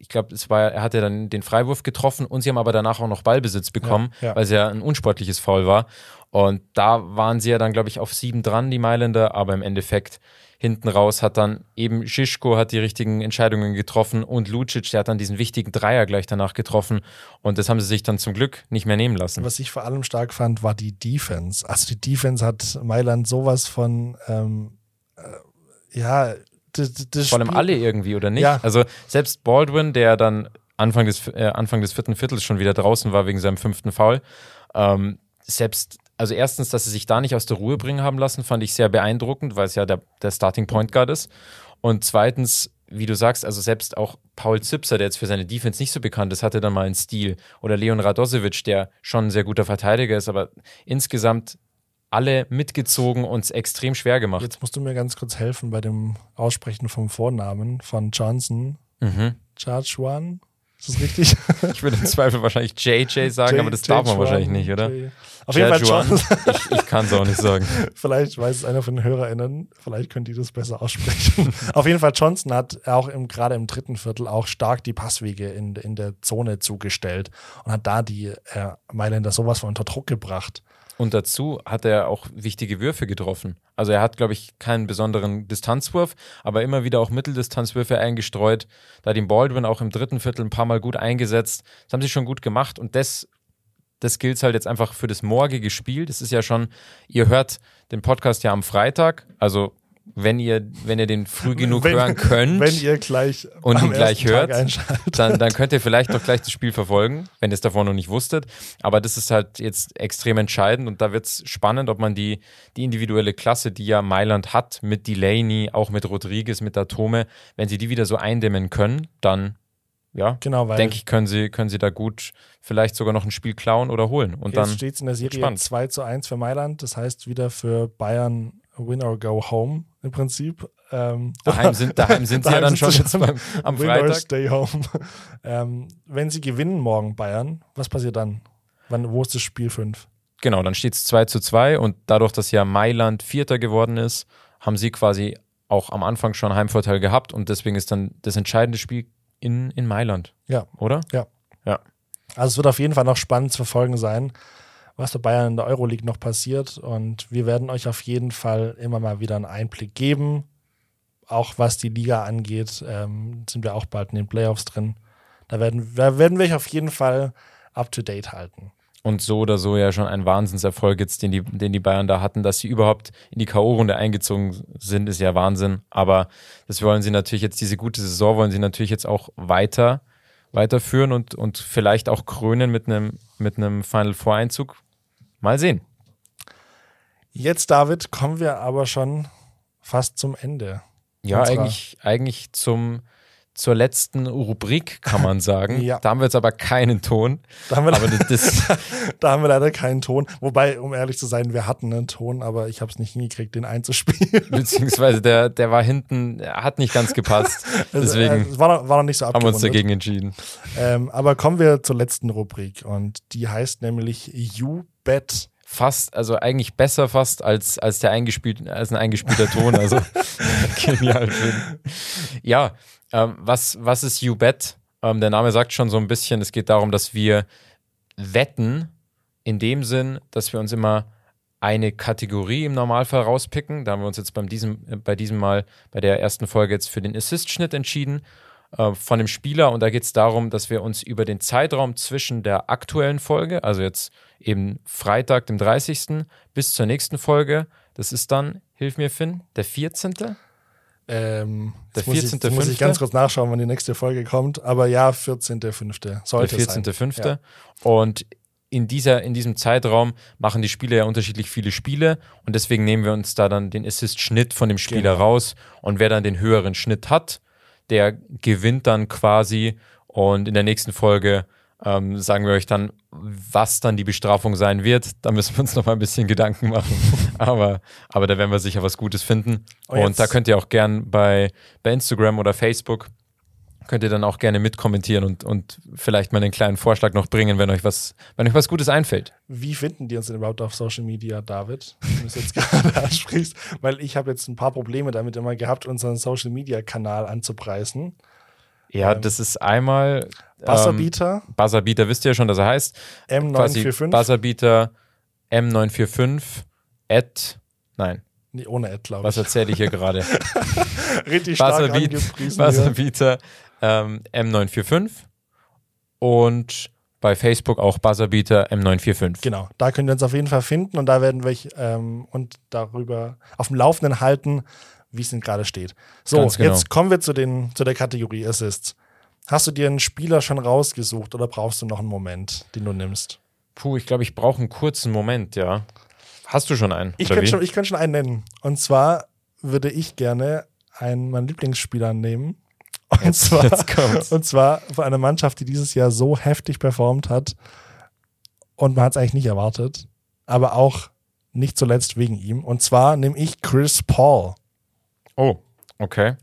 ich glaube, es war, er hatte dann den Freiwurf getroffen und sie haben aber danach auch noch Ballbesitz bekommen, Ja, ja. weil es ja ein unsportliches Foul war. Und da waren sie ja dann, glaube ich, auf sieben dran, die Mailänder, aber im Endeffekt hinten raus hat dann eben Schischko hat die richtigen Entscheidungen getroffen und Lucic, der hat dann diesen wichtigen Dreier gleich danach getroffen und das haben sie sich dann zum Glück nicht mehr nehmen lassen. Was ich vor allem stark fand, war die Defense. Also die Defense hat Mailand sowas von, ähm, äh, ja, das, das Vor allem alle irgendwie, oder nicht? Ja. Also selbst Baldwin, der dann Anfang des, äh, Anfang des vierten Viertels schon wieder draußen war wegen seinem fünften Foul, ähm, selbst, also erstens, dass sie sich da nicht aus der Ruhe bringen haben lassen, fand ich sehr beeindruckend, weil es ja der, der Starting Point Guard ist. Und zweitens, wie du sagst, also selbst auch Paul Zipser, der jetzt für seine Defense nicht so bekannt ist, hatte dann mal einen Stil. Oder Leon Radosevic, der schon ein sehr guter Verteidiger ist, aber insgesamt alle mitgezogen und es extrem schwer gemacht. Jetzt musst du mir ganz kurz helfen bei dem Aussprechen vom Vornamen von Johnson. Mhm. Charchuan? Ist das richtig? Ich würde im Zweifel wahrscheinlich JJ sagen, J- aber das darf man J- wahrscheinlich nicht, oder? J- Auf jeden Fall. Johnson. Ich, ich kann es auch nicht sagen. Vielleicht weiß es einer von den HörerInnen, vielleicht könnt ihr das besser aussprechen. Auf jeden Fall, Johnson hat auch im, gerade im dritten Viertel auch stark die Passwege in, in der Zone zugestellt und hat da die äh, Mailänder sowas von unter Druck gebracht. Und dazu hat er auch wichtige Würfe getroffen. Also er hat, glaube ich, keinen besonderen Distanzwurf, aber immer wieder auch Mitteldistanzwürfe eingestreut. Da hat ihn Baldwin auch im dritten Viertel ein paar Mal gut eingesetzt. Das haben sie schon gut gemacht und das, das gilt halt jetzt einfach für das morgige Spiel. Das ist ja schon, ihr hört den Podcast ja am Freitag, also wenn ihr, wenn ihr den früh genug Wenn- hören könnt. Wenn ihr gleich und ihn gleich hört, dann, dann könnt ihr vielleicht doch gleich das Spiel verfolgen, wenn ihr es davor noch nicht wusstet. Aber das ist halt jetzt extrem entscheidend und da wird es spannend, ob man die, die individuelle Klasse, die ja Mailand hat, mit Delaney, auch mit Rodriguez, mit Atome, wenn sie die wieder so eindämmen können, dann ja, Genau, denke ich, können sie, können sie da gut vielleicht sogar noch ein Spiel klauen oder holen. Und jetzt dann steht es in der Serie spannend. 2 zu 1 für Mailand. Das heißt wieder für Bayern Win or Go Home im Prinzip. Ähm, daheim sind, daheim sind sie ja dann schon jetzt beim, am Freitag. Stay Home. ähm, wenn sie gewinnen morgen Bayern, was passiert dann? Wann, wo ist das Spiel 5? Genau, dann steht es 2 zu 2 und dadurch, dass ja Mailand Vierter geworden ist, haben sie quasi auch am Anfang schon Heimvorteil gehabt und deswegen ist dann das entscheidende Spiel in, in Mailand, Ja, oder? Also es wird auf jeden Fall noch spannend zu verfolgen sein, was bei Bayern in der Euroleague noch passiert. Und wir werden euch auf jeden Fall immer mal wieder einen Einblick geben. Auch was die Liga angeht, ähm, sind wir auch bald in den Playoffs drin. Da werden, da werden wir euch auf jeden Fall up to date halten. Und so oder so ja schon ein Wahnsinnserfolg jetzt, den die, den die Bayern da hatten, dass sie überhaupt in die K.O.-Runde eingezogen sind, ist ja Wahnsinn. Aber das wollen sie natürlich jetzt, diese gute Saison wollen sie natürlich jetzt auch weiter, weiterführen und, und vielleicht auch krönen mit einem, mit einem Final Four Einzug. Mal sehen. Jetzt, David, kommen wir aber schon fast zum Ende. Ja, eigentlich, eigentlich zum, zur letzten Rubrik, kann man sagen. Ja. Da haben wir jetzt aber keinen Ton. Da haben wir, Aber das, da haben wir leider keinen Ton. Wobei, um ehrlich zu sein, wir hatten einen Ton, aber ich habe es nicht hingekriegt, den einzuspielen. beziehungsweise der, der war hinten, hat nicht ganz gepasst. Deswegen es war, noch- war noch nicht so haben wir uns dagegen entschieden. Ähm, aber kommen wir zur letzten Rubrik und die heißt nämlich You Bet fast, also eigentlich besser fast als, als der eingespielt, als ein eingespielter Ton. Also genial. Finn. Ja, ähm, was, was ist You Bet? Ähm, der Name sagt schon so ein bisschen, es geht darum, dass wir wetten, in dem Sinn, dass wir uns immer eine Kategorie im Normalfall rauspicken. Da haben wir uns jetzt beim diesem, äh, bei diesem Mal, bei der ersten Folge jetzt für den Assist-Schnitt entschieden äh, von dem Spieler. Und da geht es darum, dass wir uns über den Zeitraum zwischen der aktuellen Folge, also jetzt eben Freitag, dem 30. bis zur nächsten Folge, das ist dann, hilf mir Finn, der 14. Ähm, Der jetzt muss ich- 14.5.. jetzt Muss ich ganz kurz nachschauen, wann die nächste Folge kommt. Aber ja, 14.5. Sollte der es sein. 14.5. Ja. Und in, dieser, in diesem Zeitraum machen die Spieler ja unterschiedlich viele Spiele und deswegen nehmen wir uns da dann den Assist-Schnitt von dem Spieler Genau. raus und wer dann den höheren Schnitt hat, der gewinnt dann quasi und in der nächsten Folge ähm, sagen wir euch dann, was dann die Bestrafung sein wird. Da müssen wir uns noch mal ein bisschen Gedanken machen. aber, aber da werden wir sicher was Gutes finden. Und Und, da könnt ihr auch gern bei, bei Instagram oder Facebook könnt ihr dann auch gerne mitkommentieren und, und vielleicht mal einen kleinen Vorschlag noch bringen, wenn euch was, wenn euch was Gutes einfällt. Wie finden die uns denn überhaupt auf Social Media, David? Wenn du es jetzt gerade ansprichst, weil ich habe jetzt ein paar Probleme damit immer gehabt, unseren Social Media Kanal anzupreisen. Ja, Ähm, das ist einmal Buzzerbeater, Ähm, Buzzerbeater wisst ihr ja schon, dass er heißt. Quasi M945. Buzzerbeater M945 at nein, nee, ohne Ad, glaube was ich. erzähle ich hier gerade? Richtig stark Buzzerbeat, angepriesen. Ähm, M945 und bei Facebook auch Buzzerbeater M945. Genau, da könnt ihr uns auf jeden Fall finden und da werden wir euch ähm, und darüber auf dem Laufenden halten, wie es denn gerade steht. So, genau. jetzt kommen wir zu, den, zu der Kategorie Assists. Hast du dir einen Spieler schon rausgesucht oder brauchst du noch einen Moment, den du nimmst? Puh, ich glaube, ich brauche einen kurzen Moment, ja. Hast du schon einen? Ich könnte schon, ich könnte schon einen nennen. Und zwar würde ich gerne einen meiner Lieblingsspieler nehmen. Und, Jetzt- zwar, jetzt und zwar von einer Mannschaft, die dieses Jahr so heftig performt hat. Und man hat es eigentlich nicht erwartet. Aber auch nicht zuletzt wegen ihm. Und zwar nehme ich Chris Paul. Oh, okay.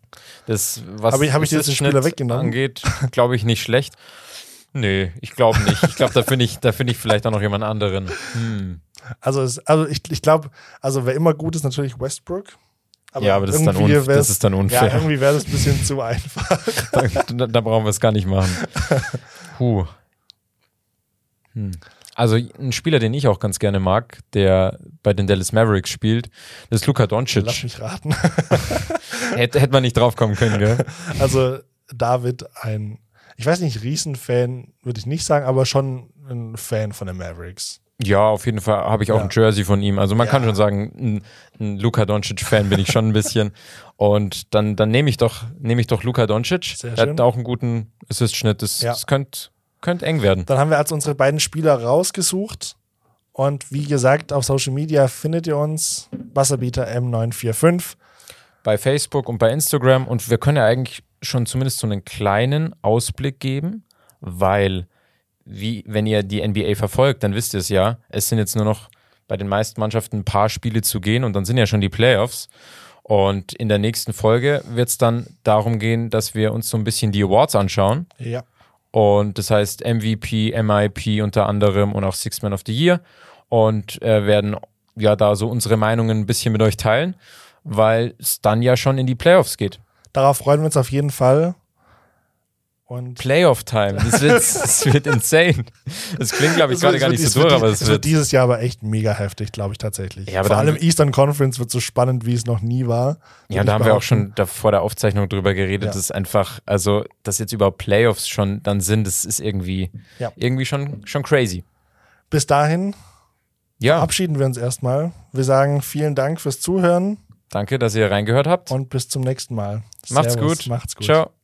Das, was Hab ich- hab ich dir Assist-Schnitt Spieler weggenommen? angeht, glaube ich nicht schlecht. Nee, ich glaube nicht. Ich glaube, da finde ich, da finde ich vielleicht auch noch jemand anderen. Hm. Also, es, also ich, ich glaube, also wer immer gut ist, natürlich Westbrook. Ja, aber das ist, dann das ist dann Ja, unfair. irgendwie wäre das ein bisschen zu einfach. da, da brauchen wir es gar nicht machen. Puh. Hm. Also ein Spieler, den ich auch ganz gerne mag, der bei den Dallas Mavericks spielt, das ist Luka Lass Doncic. mich raten. Hätte, hätte man nicht drauf kommen können, gell? Also David, ein, ich weiß nicht, Riesenfan würde ich nicht sagen, aber schon ein Fan von den Mavericks. Ja, auf jeden Fall habe ich auch Ja. ein Jersey von ihm. Also man kann Ja. schon sagen, ein, ein Luka Doncic-Fan bin ich schon ein bisschen. Und dann, dann nehme ich doch, nehme ich doch Luka Doncic. Sehr Der schön. hat auch einen guten Assist-Schnitt. Das, Ja. das könnte könnt eng werden. Dann haben wir also unsere beiden Spieler rausgesucht. Und wie gesagt, auf Social Media findet ihr uns. Wasserbeater M945. Bei Facebook und bei Instagram. Und wir können ja eigentlich schon zumindest so einen kleinen Ausblick geben, weil, wie, wenn ihr die NBA verfolgt, dann wisst ihr es ja. Es sind jetzt nur noch bei den meisten Mannschaften ein paar Spiele zu gehen und dann sind ja schon die Playoffs. Und in der nächsten Folge wird es dann darum gehen, dass wir uns so ein bisschen die Awards anschauen. Ja. Und das heißt MVP, MIP unter anderem und auch Six Man of the Year. Und äh, werden ja da so unsere Meinungen ein bisschen mit euch teilen, weil es dann ja schon in die Playoffs geht. Darauf freuen wir uns auf jeden Fall. Und Playoff-Time, das wird, das wird insane. Das klingt, glaube ich, gerade gar nicht so durch, aber es wird wird. dieses Jahr aber echt mega heftig, glaube ich tatsächlich. Ja, aber Vor allem Eastern Conference wird so spannend, wie es noch nie war. Ja, da haben wir auch schon da vor der Aufzeichnung drüber geredet, Ja. dass einfach, also, dass jetzt überhaupt Playoffs schon dann sind, das ist irgendwie, Ja. irgendwie schon, schon crazy. Bis dahin Ja, verabschieden wir uns erstmal. Wir sagen vielen Dank fürs Zuhören danke, dass ihr reingehört habt. und bis zum nächsten Mal. Macht's Servus, gut. Macht's gut. Ciao.